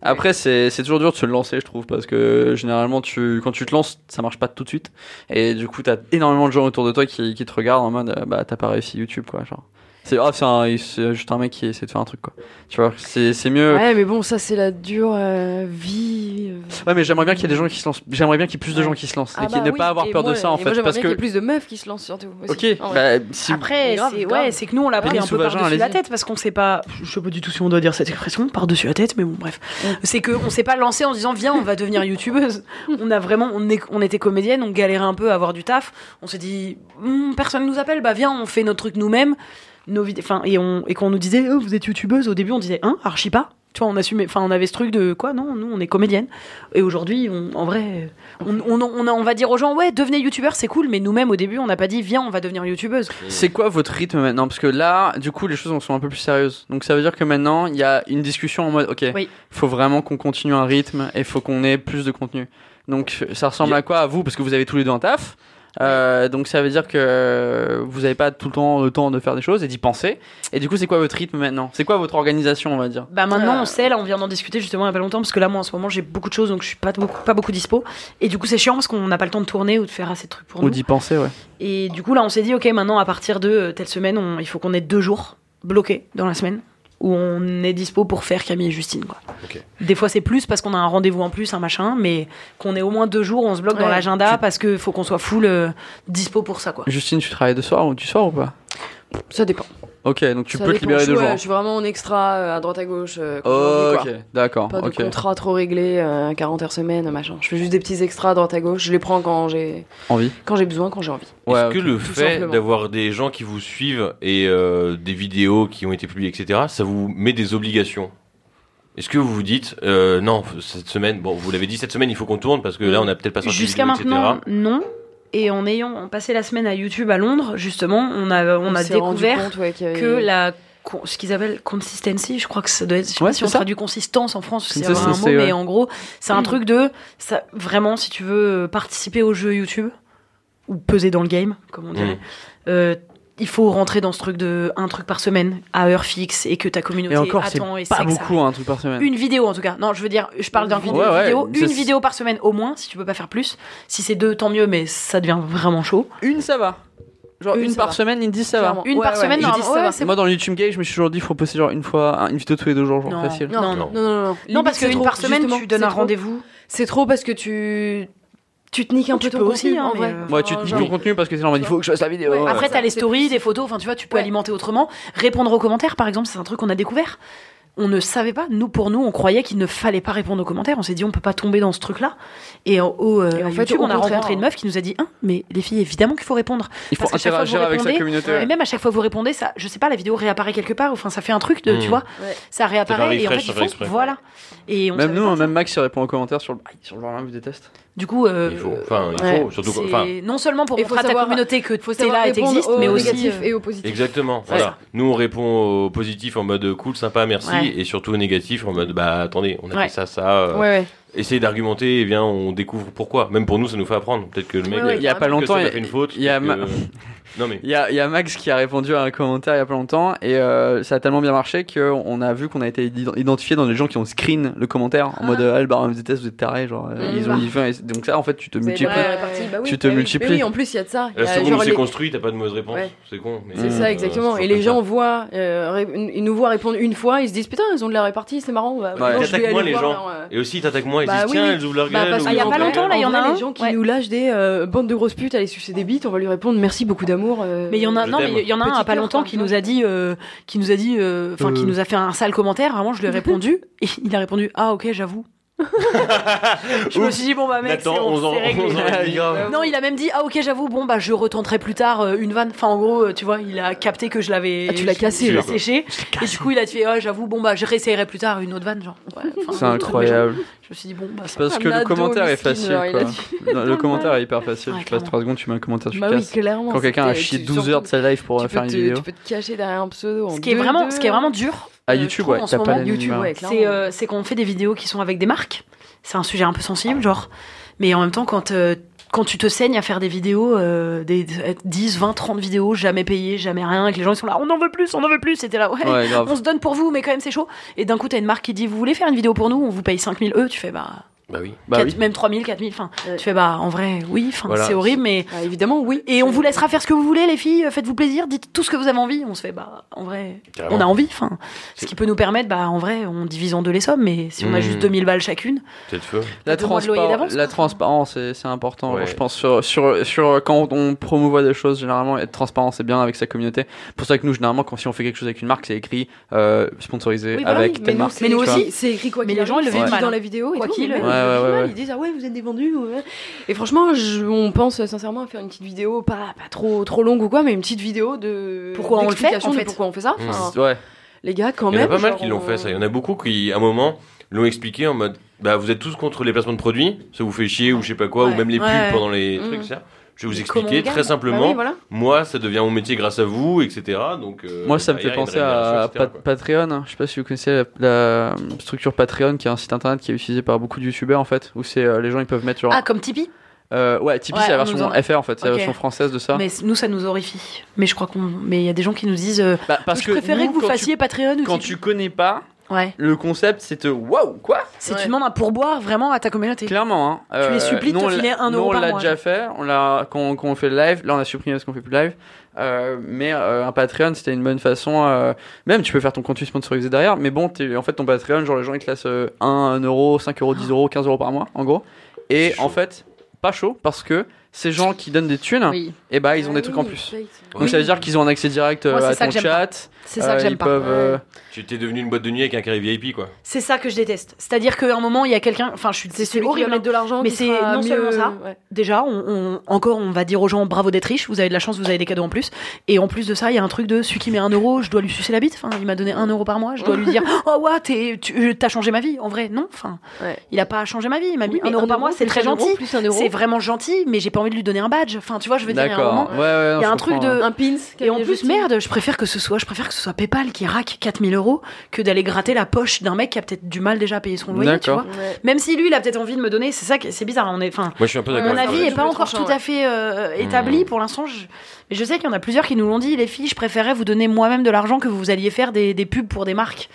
Après, c'est c'est toujours dur de se lancer, je trouve, parce que généralement, tu, quand tu te lances, ça marche pas tout de suite. Et du coup, t'as énormément de gens autour de toi qui, qui te regardent en mode, euh, bah, t'as pas réussi YouTube, quoi. Genre, c'est un- juste un mec qui essaie de faire un truc, quoi. Tu vois, c'est c'est mieux. Ouais, Ouais, mais bon, ça, c'est la dure euh, vie. euh. mais j'aimerais bien qu'il y ait des gens qui se lancent. J'aimerais bien qu'il y ait plus de Ouais. gens qui se lancent Ah et qui bah ne oui, pas avoir et peur moi- de ça, en et moi, fait, j'aimerais parce bien qu'il y ait que. plus de meufs qui se lancent surtout. aussi. Ok, bah, si. Après, c'est ouais, que nous on l'a pris un peu par-dessus la tête parce qu'on sait pas. Je sais pas du tout si on doit dire cette expression par-dessus la tête, mais bon, bref. C'est que on s'est pas lancé en se disant viens, on va devenir youtubeuse. On a vraiment, on, est, on était comédienne, on galérait un peu à avoir du taf. On s'est dit Hum, personne nous appelle, bah viens, on fait notre truc nous-mêmes. Nos vidéos, enfin, et, on, et quand on nous disait oh, vous êtes youtubeuse, au début on disait hein, archi pas. Tu vois, on assumait, enfin, on avait ce truc de quoi Non, nous, on est comédienne. Et aujourd'hui, on- en vrai, on, on, on, a- on va dire aux gens, ouais, devenez youtubeur, c'est cool. Mais nous-mêmes, au début, on n'a pas dit, viens, on va devenir youtubeuse. C'est quoi votre rythme maintenant? Parce que là, du coup, les choses sont un peu plus sérieuses. Donc ça veut dire que maintenant, il y a une discussion en mode, ok, Oui. faut vraiment qu'on continue un rythme et faut qu'on ait plus de contenu. Donc ça ressemble à quoi à vous? Parce que vous avez tous les deux un taf. Euh, donc ça veut dire que vous n'avez pas tout le temps le temps de faire des choses et d'y penser. Et du coup, c'est quoi votre rythme maintenant? C'est quoi votre organisation, on va dire? Bah maintenant Ah. on sait, là on vient d'en discuter justement il y a pas longtemps parce que là moi en ce moment j'ai beaucoup de choses donc je suis pas beaucoup, pas beaucoup dispo et du coup c'est chiant parce qu'on n'a pas le temps de tourner ou de faire assez de trucs pour Ou nous. d'y penser, ouais. Et du coup là on s'est dit ok maintenant à partir de euh, telle semaine on- il faut qu'on ait deux jours bloqués dans la semaine où on est dispo pour faire Camille et Justine quoi. Des fois c'est plus parce qu'on a un rendez-vous en plus un machin mais qu'on ait au moins deux jours on se bloque dans l'agenda parce que faut qu'on soit full euh, dispo pour ça quoi. Justine, tu travailles de soir ou du soir ou pas? Ça dépend. Ok, donc tu Ça peux te libérer jours. Je suis vraiment en extra euh, à droite à gauche. euh, envie, ok, d'accord. Pas de contrat trop réglé, euh, 40 heures semaine, machin. Je fais juste des petits extras à droite à gauche. Je les prends quand j'ai Envie quand j'ai besoin, quand j'ai envie. Ouais, Est-ce que le tout fait simplement. d'avoir des gens qui vous suivent et euh, des vidéos qui ont été publiées, etc., ça vous met des obligations? Est-ce que vous vous dites, euh, non, cette semaine, bon, vous l'avez dit, cette semaine, il faut qu'on tourne parce que là, on a peut-être pas sorti de Jusqu'à vidéo, etc. maintenant, non. Et en ayant passé la semaine à YouTube à Londres, justement, on a, on a découvert compte, ouais, qu'il y avait- que la ce qu'ils appellent consistency, je crois que ça doit être, je sais Ouais, pas si on ça. traduit consistance en France, c'est un mot, mais ouais. en gros, c'est un Mm. truc de, ça, vraiment, si tu veux participer au jeu YouTube, ou peser dans le game, comme on dirait, Mm. euh, il faut rentrer dans ce truc de un truc par semaine, à heure fixe, et que ta communauté Et encore, c'est attend et pas beaucoup, un truc par semaine. une vidéo en tout cas. Non, je veux dire, je parle d'un vidéo. Ouais, une vidéo par semaine au moins, si tu peux pas faire plus. Si c'est deux, tant mieux, mais ça devient vraiment chaud. Une, ça va. Genre Une, par va. semaine, ils disent ça va. Une Ouais, par ouais, semaine, ils normalement, disent ça ouais, va. c'est Moi, dans le YouTube Game, je me suis toujours dit, il faut poster genre une fois, un- une vidéo tous les deux jours, genre Non. facile. Non, Non, non. non, non, non. Non, parce qu'une par semaine, tu donnes un rendez-vous. C'est trop parce que tu tu te niques un peu ton aussi, contenu, hein, en vrai. euh, Ouais, tu te Genre, ton contenu parce que c'est genre, il faut que je fasse la vidéo. Ouais. Après, t'as les stories, des photos, enfin, tu vois, tu peux Ouais. alimenter autrement. Répondre aux commentaires, par exemple, c'est un truc qu'on a découvert. On ne savait pas, nous, pour nous, on croyait qu'il ne fallait pas répondre aux commentaires. On s'est dit, on peut pas tomber dans ce truc-là. Et au, au, euh, Et en fait, YouTube, on a rencontré une meuf qui nous a dit, hein, mais les filles, évidemment qu'il faut répondre. il faut parce interagir avec sa communauté. Et même à chaque fois que vous répondez, ça, je sais pas, la vidéo réapparaît quelque part. Enfin, ça fait un truc de, tu vois, Ouais. ça réapparaît. Et en fait, voilà. Et on Même nous, pas hein, même Max, il répond aux commentaires sur le, Ah, sur le vous déteste. Du coup, euh, Il faut, enfin, il ouais, faut, surtout, enfin, non seulement pour montrer à ta communauté que Faut t'es savoir là et répondre t'existes, aux mais aussi négatifs euh, et aux positifs. Exactement. Voilà. Nous, on répond au positif en mode cool, sympa, merci, Ouais. et surtout au négatif en mode bah attendez, on a Ouais. fait ça, ça. euh, Ouais, ouais. Essayez d'argumenter, et bien on découvre pourquoi. Même pour nous, ça nous fait apprendre. Peut-être que le mec, Il y a pas peut-être que longtemps, il a fait une faute. il y a ma- que- Non mais. Il y a, il y a Max qui a répondu à un commentaire il y a pas longtemps et euh, ça a tellement bien marché qu'on a vu qu'on a été ident- identifié dans les gens qui ont screen le commentaire en mode ah, le baron vous êtes vous êtes tarés genre euh, Mm. ils ont dit c'est- donc ça en fait tu te multiplies bah oui. Tu te Bah oui. multiplies. Mais oui, en plus, il y a de ça. Il La seconde c'est les- construit, t'as pas de mauvaise réponse. Ouais. C'est con. C'est Mm. ça, euh, exactement. Et les gens ça. voient, euh, ré- ils nous voient répondre une fois, ils se disent putain, ils ont de la répartie, c'est marrant. Bah, Ils moins aller les gens. euh, Et aussi, t'attaques moins, ils Bah disent tiens, elles ouvrent leur gueule. ils y a pas longtemps, là, il y en a les gens qui nous lâchent des euh, bandes de grosses putes, allez sucer des bites, on va lui répondre merci beaucoup d'amour. Euh, Mais il y en a, non, t'aime. mais il y en a un à pas longtemps quoi, qui tu vois. nous a dit, euh, qui nous a dit, euh, enfin, qui Euh. nous a fait un sale commentaire. Vraiment, je lui ai répondu et il a répondu, ah ok, j'avoue. je me suis dit bon bah mec, c'est Nathan, bon, 11 ans, c'est réglé. 11 ans et demi. Grave. Non, il a même dit ah ok, j'avoue, bon bah je retenterai plus tard euh, une vanne. Enfin en gros, euh, tu vois, il a capté que je l'avais. Ah, tu l'as cassé, je l'ai genre. séché. Et du coup, il a fait ouais, j'avoue, bon bah je réessayerai plus tard une autre vanne, genre. Ouais, c'est incroyable. Je me suis dit bon bah parce que le commentaire est facile quoi. dit. Non, le commentaire est hyper facile Ouais, tu passes clairement. 3 secondes tu mets un commentaire tu Bah oui, casses clairement. quand quelqu'un a c'était- chié tu- 12 surtout, heures de sa life pour faire une te- vidéo Tu peux te cacher derrière un pseudo. en Ce qui est deux- vraiment, deux- ce qui est vraiment dur. à euh, YouTube ouais t'as pas YouTube. C'est euh, c'est qu'on fait des vidéos qui sont avec des marques. C'est un sujet un peu sensible, genre. Mais en même temps, quand, euh, quand tu te saignes à faire des vidéos, euh, des 10, 20, 30 vidéos, jamais payées, jamais rien, et que les gens ils sont là, on en veut plus, on en veut plus, c'était là, ouais. On se donne pour vous, mais quand même c'est chaud. Et d'un coup, t'as une marque qui dit, vous voulez faire une vidéo pour nous, on vous paye 5000 E, tu fais bah, Bah oui. bah quatre- oui même 3000, 4000, enfin, Ouais. tu fais bah, en vrai, oui, enfin, Voilà. c'est horrible, mais. Bah, évidemment, oui. Et on vous laissera faire ce que vous voulez, les filles, faites-vous plaisir, dites tout ce que vous avez envie. On se fait, bah, en vrai, Carrément. on a envie, enfin. Ce C'est- qui peut nous permettre, bah, en vrai, on divise en deux les sommes, mais si on a juste 2000 balles chacune, feu. la, transpar- transparence c'est c'est important Ouais. je pense sur, sur, sur quand on promouvoit des choses généralement être transparent c'est bien avec sa communauté pour ça que nous généralement quand si on fait quelque chose avec une marque c'est écrit euh, sponsorisé Oui, avec oui, telle nous, marque c'est Mais nous aussi. c'est écrit quoi Mais les gens, ils le c'est mal, dans la vidéo et Quoi tout, mais ouais. même, Ouais, ils ouais, disent ah ouais vous êtes des vendus ouais. Et franchement, je- on pense sincèrement à faire une petite vidéo, pas, pas trop trop longue ou quoi, mais une petite vidéo de Pourquoi on le fait, en pourquoi on fait ça. Mmh. Enfin, ouais les gars, quand Il y en même. a pas mal qui l'ont on- fait, ça. Il y en a beaucoup qui, à un moment, l'ont expliqué en mode bah, vous êtes tous contre les placements de produits, ça vous fait chier ou je sais pas quoi, Ouais. ou même les pubs pendant les Mhm. trucs, ça. Je vais vous expliquer très Bah simplement. oui, voilà. Moi, ça devient mon métier grâce à vous, etc. Donc, euh, Moi, ça me fait penser à Pat- quoi. Patreon. hein. Je sais pas si vous connaissez la, la structure Patreon, qui est un site internet qui est utilisé par beaucoup de youtubeurs en fait, où c'est euh, les gens ils peuvent mettre genre. Ah, comme Tipeee? Euh, ouais, Tipeee Ouais, c'est la on version en- FR en fait, c'est la version française de ça. Mais nous, ça nous horrifie. Mais je crois qu'on. Mais il y a des gens qui nous disent. euh, Bah, parce je que préférais nous, que vous tu- fassiez Patreon ou quand Tipeee. tu connais pas, Ouais. le concept c'est te waouh quoi C'est Ouais. tu demandes un pourboire vraiment à ta communauté. Clairement, hein. Tu les supplies de nous, te on l'a- filer un nous, euro on par l'a déjà fait. On l'a quand, quand on fait le live. Là, on a supprimé parce qu'on fait plus de live. Euh, mais euh, un Patreon, c'était une bonne façon. euh, même, tu peux faire ton contenu sponsorisé derrière. Mais bon, t'es- en fait, ton Patreon, genre les gens ils te laissent euh, 1 euro, 5 euros, 10 euros, 15 euros par mois, en gros. Et en fait, pas chaud parce que ces gens qui donnent des thunes, Oui. et bah ils ont Ah des trucs en plus. Donc ça veut dire qu'ils ont un accès direct euh, Moi, à ton chat. C'est ça que Euh, j'aime pas. peuvent, euh, Tu t'es devenu une boîte de nuit avec un carré VIP, quoi. C'est ça que je déteste. C'est-à-dire qu'à un moment, il y a quelqu'un. Enfin, je suis. C'est celui qui horrible va de mettre de l'argent. Mais qui c'est non mieux- seulement ça. ouais. Déjà, on, on- encore, on va dire aux gens bravo d'être riche, vous avez de la chance, vous avez des cadeaux en plus. Et en plus de ça, il y a un truc de celui qui met un euro, je dois lui sucer la bite. Enfin, il m'a donné un euro par mois, je dois lui dire Oh, ouais, tu t'as changé ma vie. En vrai, non. Enfin, Ouais. il a pas changé ma vie. Il m'a mis Oui, mais un euro par mois, c'est très gentil. C'est vraiment gentil, mais j'ai pas envie de lui donner un badge. Enfin, tu vois, je veux dire, il y a un truc de- hein. un pins. Et en plus, merde, je préfère que ce soit, je préfère que ce soit PayPal qui raque 4000 euros que d'aller gratter la poche d'un mec qui a peut-être du mal déjà à payer son loyer, tu D'accord. vois. Même si lui, il a peut-être envie de me donner, c'est ça, qui- c'est bizarre. On est, enfin, Moi, je suis un peu d'accord mon avis est là-dessus. pas encore tout à fait euh, établi Mmh. pour l'instant. Je... Mais je sais qu'il y en a plusieurs qui nous l'ont dit, les filles, je préférais vous donner moi-même de l'argent que vous alliez faire des, des pubs pour des marques.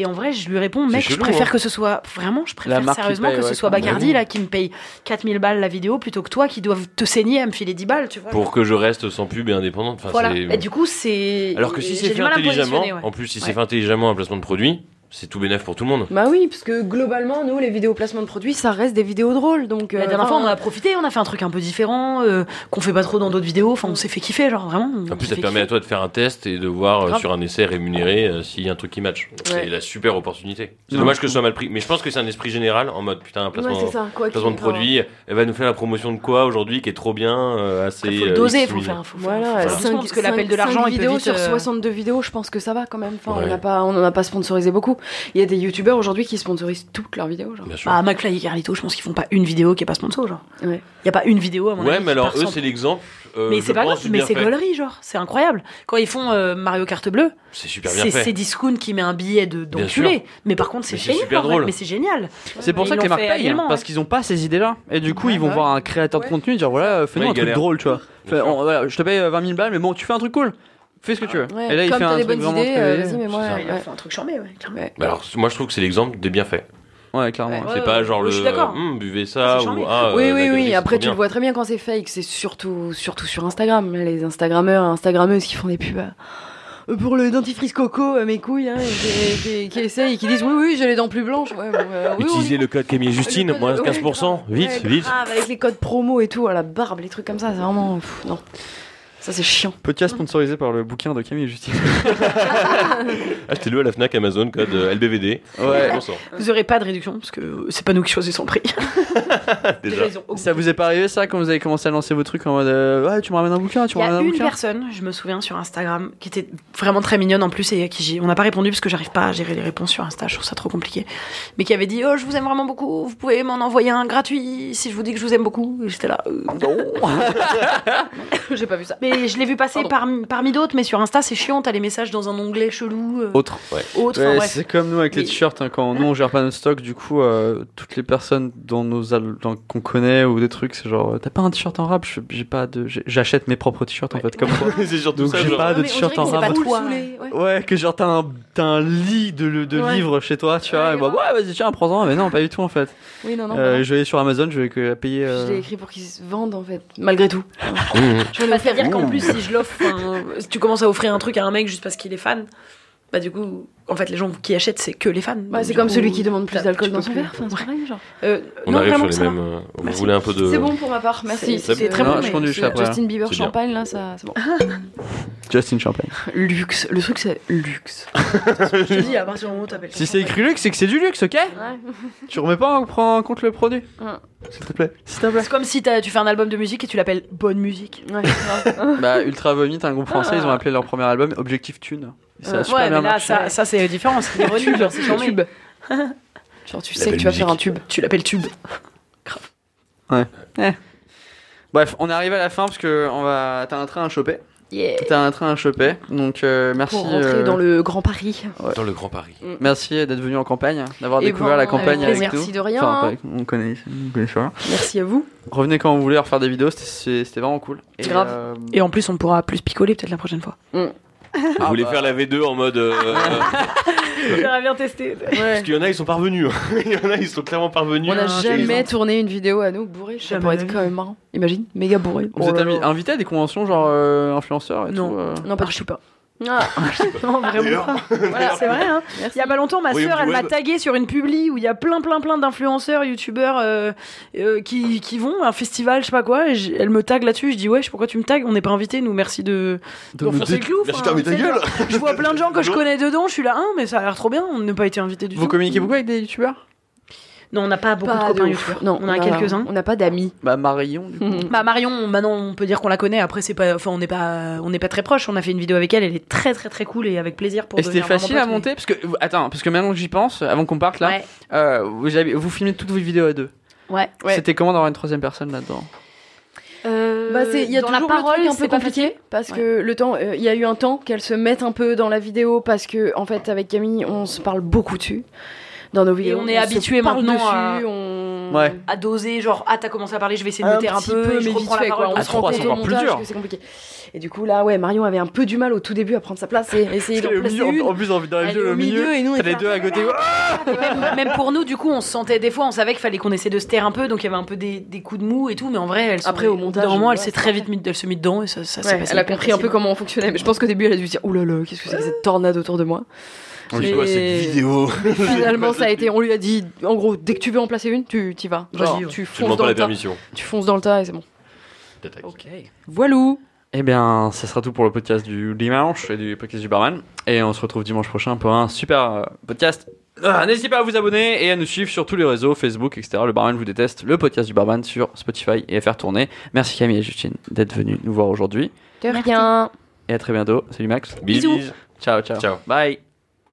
Et en vrai, je lui réponds, mec, je préfère hein. que ce soit vraiment, je préfère sérieusement paye, que ce soit. Bacardi là qui me paye 4000 balles la vidéo plutôt que toi qui dois te saigner à me filer 10 balles, tu vois. Pour que je reste sans pub et indépendante. Enfin, voilà. Et du coup, c'est. Alors que si c'est fait intelligemment, ouais. en plus, si Ouais. c'est fait intelligemment un placement de produit, c'est tout bénef pour tout le monde. Bah oui, parce que globalement, nous, les vidéos placement de produits, ça reste des vidéos drôles. Donc, La euh, dernière fois, on en a profité, on a fait un truc un peu différent, euh, qu'on fait pas trop dans d'autres vidéos. Enfin, on s'est fait kiffer, genre vraiment. En plus, ça te permet à toi de faire un test et de voir euh, sur un essai rémunéré euh, s'il y a un truc qui match. Ouais. C'est la super opportunité. C'est Non. dommage que ce soit mal pris. Mais je pense que c'est un esprit général en mode putain, un placement, ouais, c'est ça. Quoi placement de produit, elle va nous faire la promotion de quoi aujourd'hui qui est trop bien, euh, assez. Faut euh, doser, faut faire. Faut Voilà, faire, faut faire doucement, cinq- parce que l'appel de l'argent, vidéos sur euh, 62 vidéos, je pense que ça va quand même. Enfin, on n'a pas, on en a pas sponsorisé beaucoup. Il y a des youtubeurs aujourd'hui qui sponsorisent toutes leurs vidéos, genre. Bien sûr. Bah, McFly et Carlito, je pense qu'ils font pas une vidéo qui est pas sponsor, genre. Ouais. Y a pas une vidéo à mon ouais, avis. mais qui alors eux, c'est l'exemple. euh, Mais c'est pas grave, mais c'est gaulerie, genre. C'est incroyable. Quand ils font euh, Mario Carte Bleue, C'est super bien c'est fait. c'est Discount qui met un billet de d'enculé. Mais par contre, c'est Mais super drôle. Mais c'est génial. C'est pour ça que les marques payent, parce ouais. qu'ils ont pas ces idées-là. Et du coup, Ouais, ils vont voir un créateur de Ouais. contenu et dire voilà, fais-nous Ouais, un truc drôle, tu vois. Bien Fais- sûr. on- voilà, je te paye euh, 20 000 balles, mais bon, tu fais un truc cool. Fais ce que tu veux. Ouais, Et là, il comme fait t'as un des truc bonnes vraiment idées, très- euh, vas-y, mais moi. Ouais, Ils ouais. font un truc charmé, ouais, clairement. Ouais. Bah alors, moi, je trouve que c'est l'exemple des bienfaits. Ouais, clairement. Ouais. c'est pas genre ouais, le je suis d'accord. Hum, buvez ça ou ah. Oui, euh, oui, oui. Après, tu le vois très bien quand c'est fake. C'est surtout, surtout sur Instagram. Les Instagrammeurs, Instagrammeuses qui font des pubs. euh, Pour le dentifrice coco, euh, mes couilles, hein, et qui, qui- qui essayent et qui disent oui, oui, j'ai les dents plus blanches. Ouais, bon, euh, oui, on Utilisez le code Camille Justine, moins ouais, 15%. grave. Vite, Ouais, vite. grave, avec les codes promo et tout, à la barbe, les trucs comme ça, c'est vraiment. pff, non. Ça, c'est chiant. Podcast sponsorisé par le bouquin de Camille et Justine. Achetez-le à la Fnac, Amazon, code euh, LBVD. Ouais. 15%. Vous aurez pas de réduction parce que c'est pas nous qui choisissons le prix. Déjà. Ça vous est pas arrivé ça quand vous avez commencé à lancer vos trucs en mode euh, ouais tu me ramènes un bouquin tu Il me y a ramènes un une bouquin personne, je me souviens sur Instagram, qui était vraiment très mignonne en plus et à qui j'ai, on n'a pas répondu parce que j'arrive pas à gérer les réponses sur Insta, je trouve ça trop compliqué. Mais qui avait dit oh je vous aime vraiment beaucoup, vous pouvez m'en envoyer un gratuit si je vous dis que je vous aime beaucoup. Et j'étais là. euh, J'ai pas vu ça. Mais je l'ai vu passer parmi, parmi d'autres, mais sur Insta c'est chiant, t'as les messages dans un onglet chelou. euh, autre autre, Ouais, enfin, c'est comme nous avec les t-shirts hein, quand nous on gère pas notre stock du coup euh, toutes les personnes dans nos al- dans- qu'on connaît ou des trucs c'est genre euh, t'as pas un t-shirt en rap? J'ai pas de j'achète mes propres t-shirts en fait comme toi c'est surtout Donc ça, j'ai genre. pas de t-shirt en rap ouais. Ouais, que genre t'as un, t'as un lit de, de Ouais. livres chez toi, tu vois. Ouais, et grave. ouais, vas-y, tiens, prends-en. Mais non, pas du tout en fait. Oui, non, non. Je vais aller sur Amazon, je vais que payer. Je l'ai écrit pour qu'ils se vendent en fait, malgré tout. Mmh. Je vais Bah, le faire C'est-à-dire Mmh. plus, si je l'offre, si tu commences à offrir un truc à un mec juste parce qu'il est fan, bah du coup, en fait, les gens qui achètent, c'est que les fans. Bah, c'est comme coup, celui qui demande plus d'alcool dans son verre. Enfin, c'est Ouais. pareil, genre. Euh, On non, arrive sur ça les mêmes. euh, Vous Merci. voulez un peu de. C'est bon pour ma part, merci. C'est- c'est très bon, non, je mais conduis, je suis après. Justin Bieber C'est champagne, là, ça, c'est bon. Justin Champagne. Luxe. Le truc, c'est luxe. Je te dis, à partir du moment où t'appelles. Si c'est écrit luxe, c'est que c'est du luxe, ok Tu remets pas en, compte le produit. S'il te plaît. S'il te plaît. C'est comme si tu fais un album de musique et tu l'appelles bonne musique. Bah, Ultra Vomit, un groupe français, ils ont appelé leur premier album Objectif Tune. Ça a Ouais, super bien mais là, marché. ça, ça c'est différent. C'est ironique, genre, c'est tube. Genre, tu sais que tu vas faire un tube. Tu l'appelles tube. Bref, on est arrivé à la fin parce que on va... t'as un train à choper. Yeah. T'as un train à choper. Donc, euh, merci. Pour rentrer euh, dans le Grand Paris. Dans le Grand Paris. Merci d'être venu en campagne, d'avoir découvert la campagne avec avec, plaisir. nous. Merci de rien, Enfin, on connaît, on connaît ça. Merci à vous. Revenez quand vous voulez refaire des vidéos, c'était vraiment cool. Et, Grave. euh, Et en plus, on pourra plus picoler peut-être la prochaine fois. Vous Ah voulez bah. faire la V2 en mode. euh, J'aurais bien testé. Parce qu'il y en a, ils sont parvenus. Il y en a, ils sont clairement parvenus. On n'a Ah, jamais tourné une vidéo à nous bourrés. Ça pourrait être quand même marrant. Imagine, méga bourré. Vous êtes invi- invité à des conventions genre euh, influenceurs et Non. tout euh Non, pas Ah, du je tout. sais pas. Ah, Non, vraiment pas. Voilà, c'est vrai. Hein. Il y a pas longtemps, ma sœur, elle m'a web. tagué sur une publi où il y a plein, plein, plein d'influenceurs, youtubeurs euh, euh, qui, qui vont à un festival, je sais pas quoi. Et elle me tague là-dessus. Je dis, wesh, pourquoi tu me tagues? On n'est pas invité, nous, merci de. De nous. Merci, mis ta tu sais, gueule. Je vois plein de gens que je connais dedans. Je suis là, hein, mais ça a l'air trop bien. On n'a pas été invité du Vous tout. communiquez beaucoup avec des youtubeurs? Non, on n'a pas beaucoup pas de copains youtubeurs. Non, on a quelques-uns. On n'a pas d'amis. Bah Marion du coup. Bah Marion, maintenant on peut dire qu'on la connaît. Après c'est pas, enfin on n'est pas, on n'est pas très proches. On a fait une vidéo avec elle. Elle est très très très cool et avec plaisir pour. Et c'était facile à monter parce que attends parce que maintenant que j'y pense avant qu'on parte là Ouais. euh, vous, avez- vous filmez toutes vos vidéos à deux. Ouais. Ouais. C'était comment d'avoir une troisième personne là-dedans Bah, c'est, il y a dans toujours la le parole, truc un peu compliqué parce que le temps, euh, il y a eu un temps qu'elle se mette un peu dans la vidéo parce que en fait avec Camille on se parle beaucoup dessus dans nos vidéos. on est habitué maintenant dessus, à- on... Ouais. à doser, genre, ah, t'as commencé à parler, je vais essayer de un me taire un petit peu, et je mais reprends la fait, parole. quoi. À On se trois, rend c'est compte au montage que c'est compliqué. Et du coup, là, ouais, Marion avait un peu du mal au tout début à prendre sa place et essayer Au placer une. en plus dans la Elle vidéo est au milieu, et nous, les deux à côté. Et même, pour nous, du coup, on se sentait, des fois, on savait qu'il fallait qu'on essaie de se taire un peu, donc il y avait un peu des, des coups de mou et tout, mais en vrai, elle, Après, au montage, moment, ouais, elle s'est très vite mis, elle se mit dedans et ça, ça s'est Ouais, passé elle a compris un peu comment on fonctionnait, mais je pense qu'au début, elle a dû se dire, oh là là, qu'est-ce que c'est que cette tornade autour de moi? Cette vidéo Mais finalement, ça a été, on lui a dit, en gros, dès que tu veux en placer une, tu y vas. Genre, Vas-y, tu fonces dans pas la le tas. permission. Tu fonces dans le tas et c'est bon. Ok. Voilou Eh bien, ça sera tout pour le podcast du dimanche et du podcast du barman. Et on se retrouve dimanche prochain pour un super euh, podcast. Ah, N'hésitez pas à vous abonner et à nous suivre sur tous les réseaux, Facebook, etc. Le barman vous déteste, le podcast du barman sur Spotify et à faire tourner. Merci Camille et Justine d'être venus nous voir aujourd'hui. De rien Et à très bientôt. Salut Max. Bisous. Bisous. bisous. Ciao, ciao. Ciao. Bye.